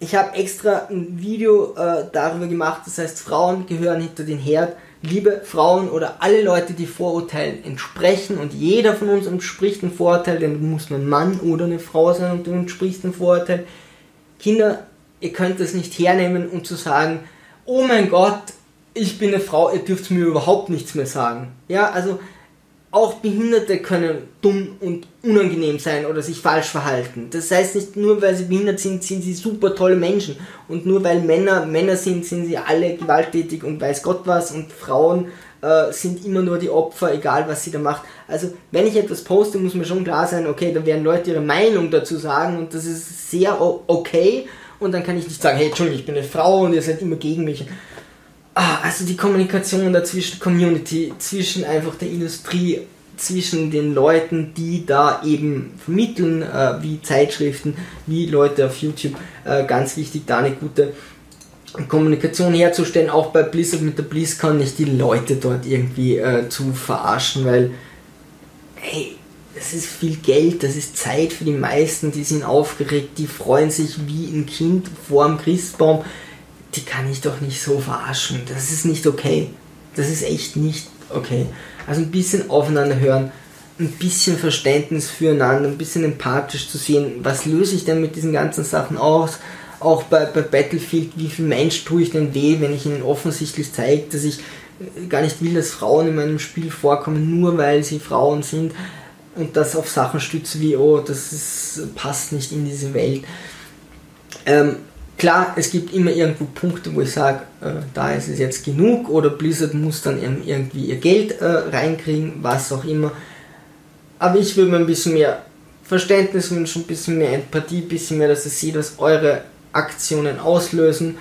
S1: Ich habe extra ein Video äh, darüber gemacht, das heißt Frauen gehören hinter den Herd. Liebe Frauen oder alle Leute, die Vorurteilen entsprechen und jeder von uns entspricht einem Vorurteil, denn du musst ein Mann oder eine Frau sein und du entsprichst einem Vorurteil. Kinder, ihr könnt das nicht hernehmen, um zu sagen, oh mein Gott, ich bin eine Frau, ihr dürft mir überhaupt nichts mehr sagen. Ja, also auch Behinderte können dumm und unangenehm sein oder sich falsch verhalten. Das heißt nicht nur, weil sie behindert sind, sind sie super tolle Menschen. Und nur weil Männer Männer sind, sind sie alle gewalttätig und weiß Gott was. Und Frauen äh, sind immer nur die Opfer, egal was sie da macht. Also wenn ich etwas poste, muss mir schon klar sein, okay, da werden Leute ihre Meinung dazu sagen und das ist sehr okay. Und dann kann ich nicht sagen, hey, Entschuldigung, ich bin eine Frau und ihr seid immer gegen mich ah, also die Kommunikation dazwischen, Community, zwischen einfach der Industrie, zwischen den Leuten, die da eben vermitteln, äh, wie Zeitschriften, wie Leute auf YouTube, äh, ganz wichtig, da eine gute Kommunikation herzustellen, auch bei Blizzard mit der BlizzCon nicht die Leute dort irgendwie äh, zu verarschen, weil, hey, das ist viel Geld, das ist Zeit für die meisten, die sind aufgeregt, die freuen sich wie ein Kind vor dem Christbaum, die kann ich doch nicht so verarschen. Das ist nicht okay. Das ist echt nicht okay. Also ein bisschen aufeinander hören. ein bisschen Verständnis füreinander, ein bisschen empathisch zu sehen, was löse ich denn mit diesen ganzen Sachen aus. Auch bei, bei Battlefield, wie viel Mensch tue ich denn weh, wenn ich ihnen offensichtlich zeige, dass ich gar nicht will, dass Frauen in meinem Spiel vorkommen, nur weil sie Frauen sind und das auf Sachen stütze wie, oh, das ist, passt nicht in diese Welt. Ähm, klar, es gibt immer irgendwo Punkte, wo ich sage, äh, da ist es jetzt genug oder Blizzard muss dann irgendwie ihr Geld äh, reinkriegen, was auch immer. Aber ich würde mir ein bisschen mehr Verständnis wünschen, ein bisschen mehr Empathie, ein bisschen mehr, dass ihr seht, was eure Aktionen auslösen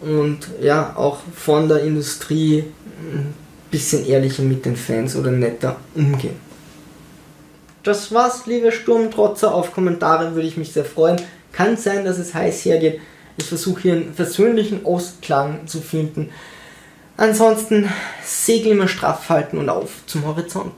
S1: und ja, auch von der Industrie ein bisschen ehrlicher mit den Fans oder netter umgehen. Das war's, liebe Sturmtrotzer. Auf Kommentare würde ich mich sehr freuen. Kann sein, dass es heiß hergeht. Ich versuche hier einen versöhnlichen Ausklang zu finden. Ansonsten Segel immer straff halten und auf zum Horizont.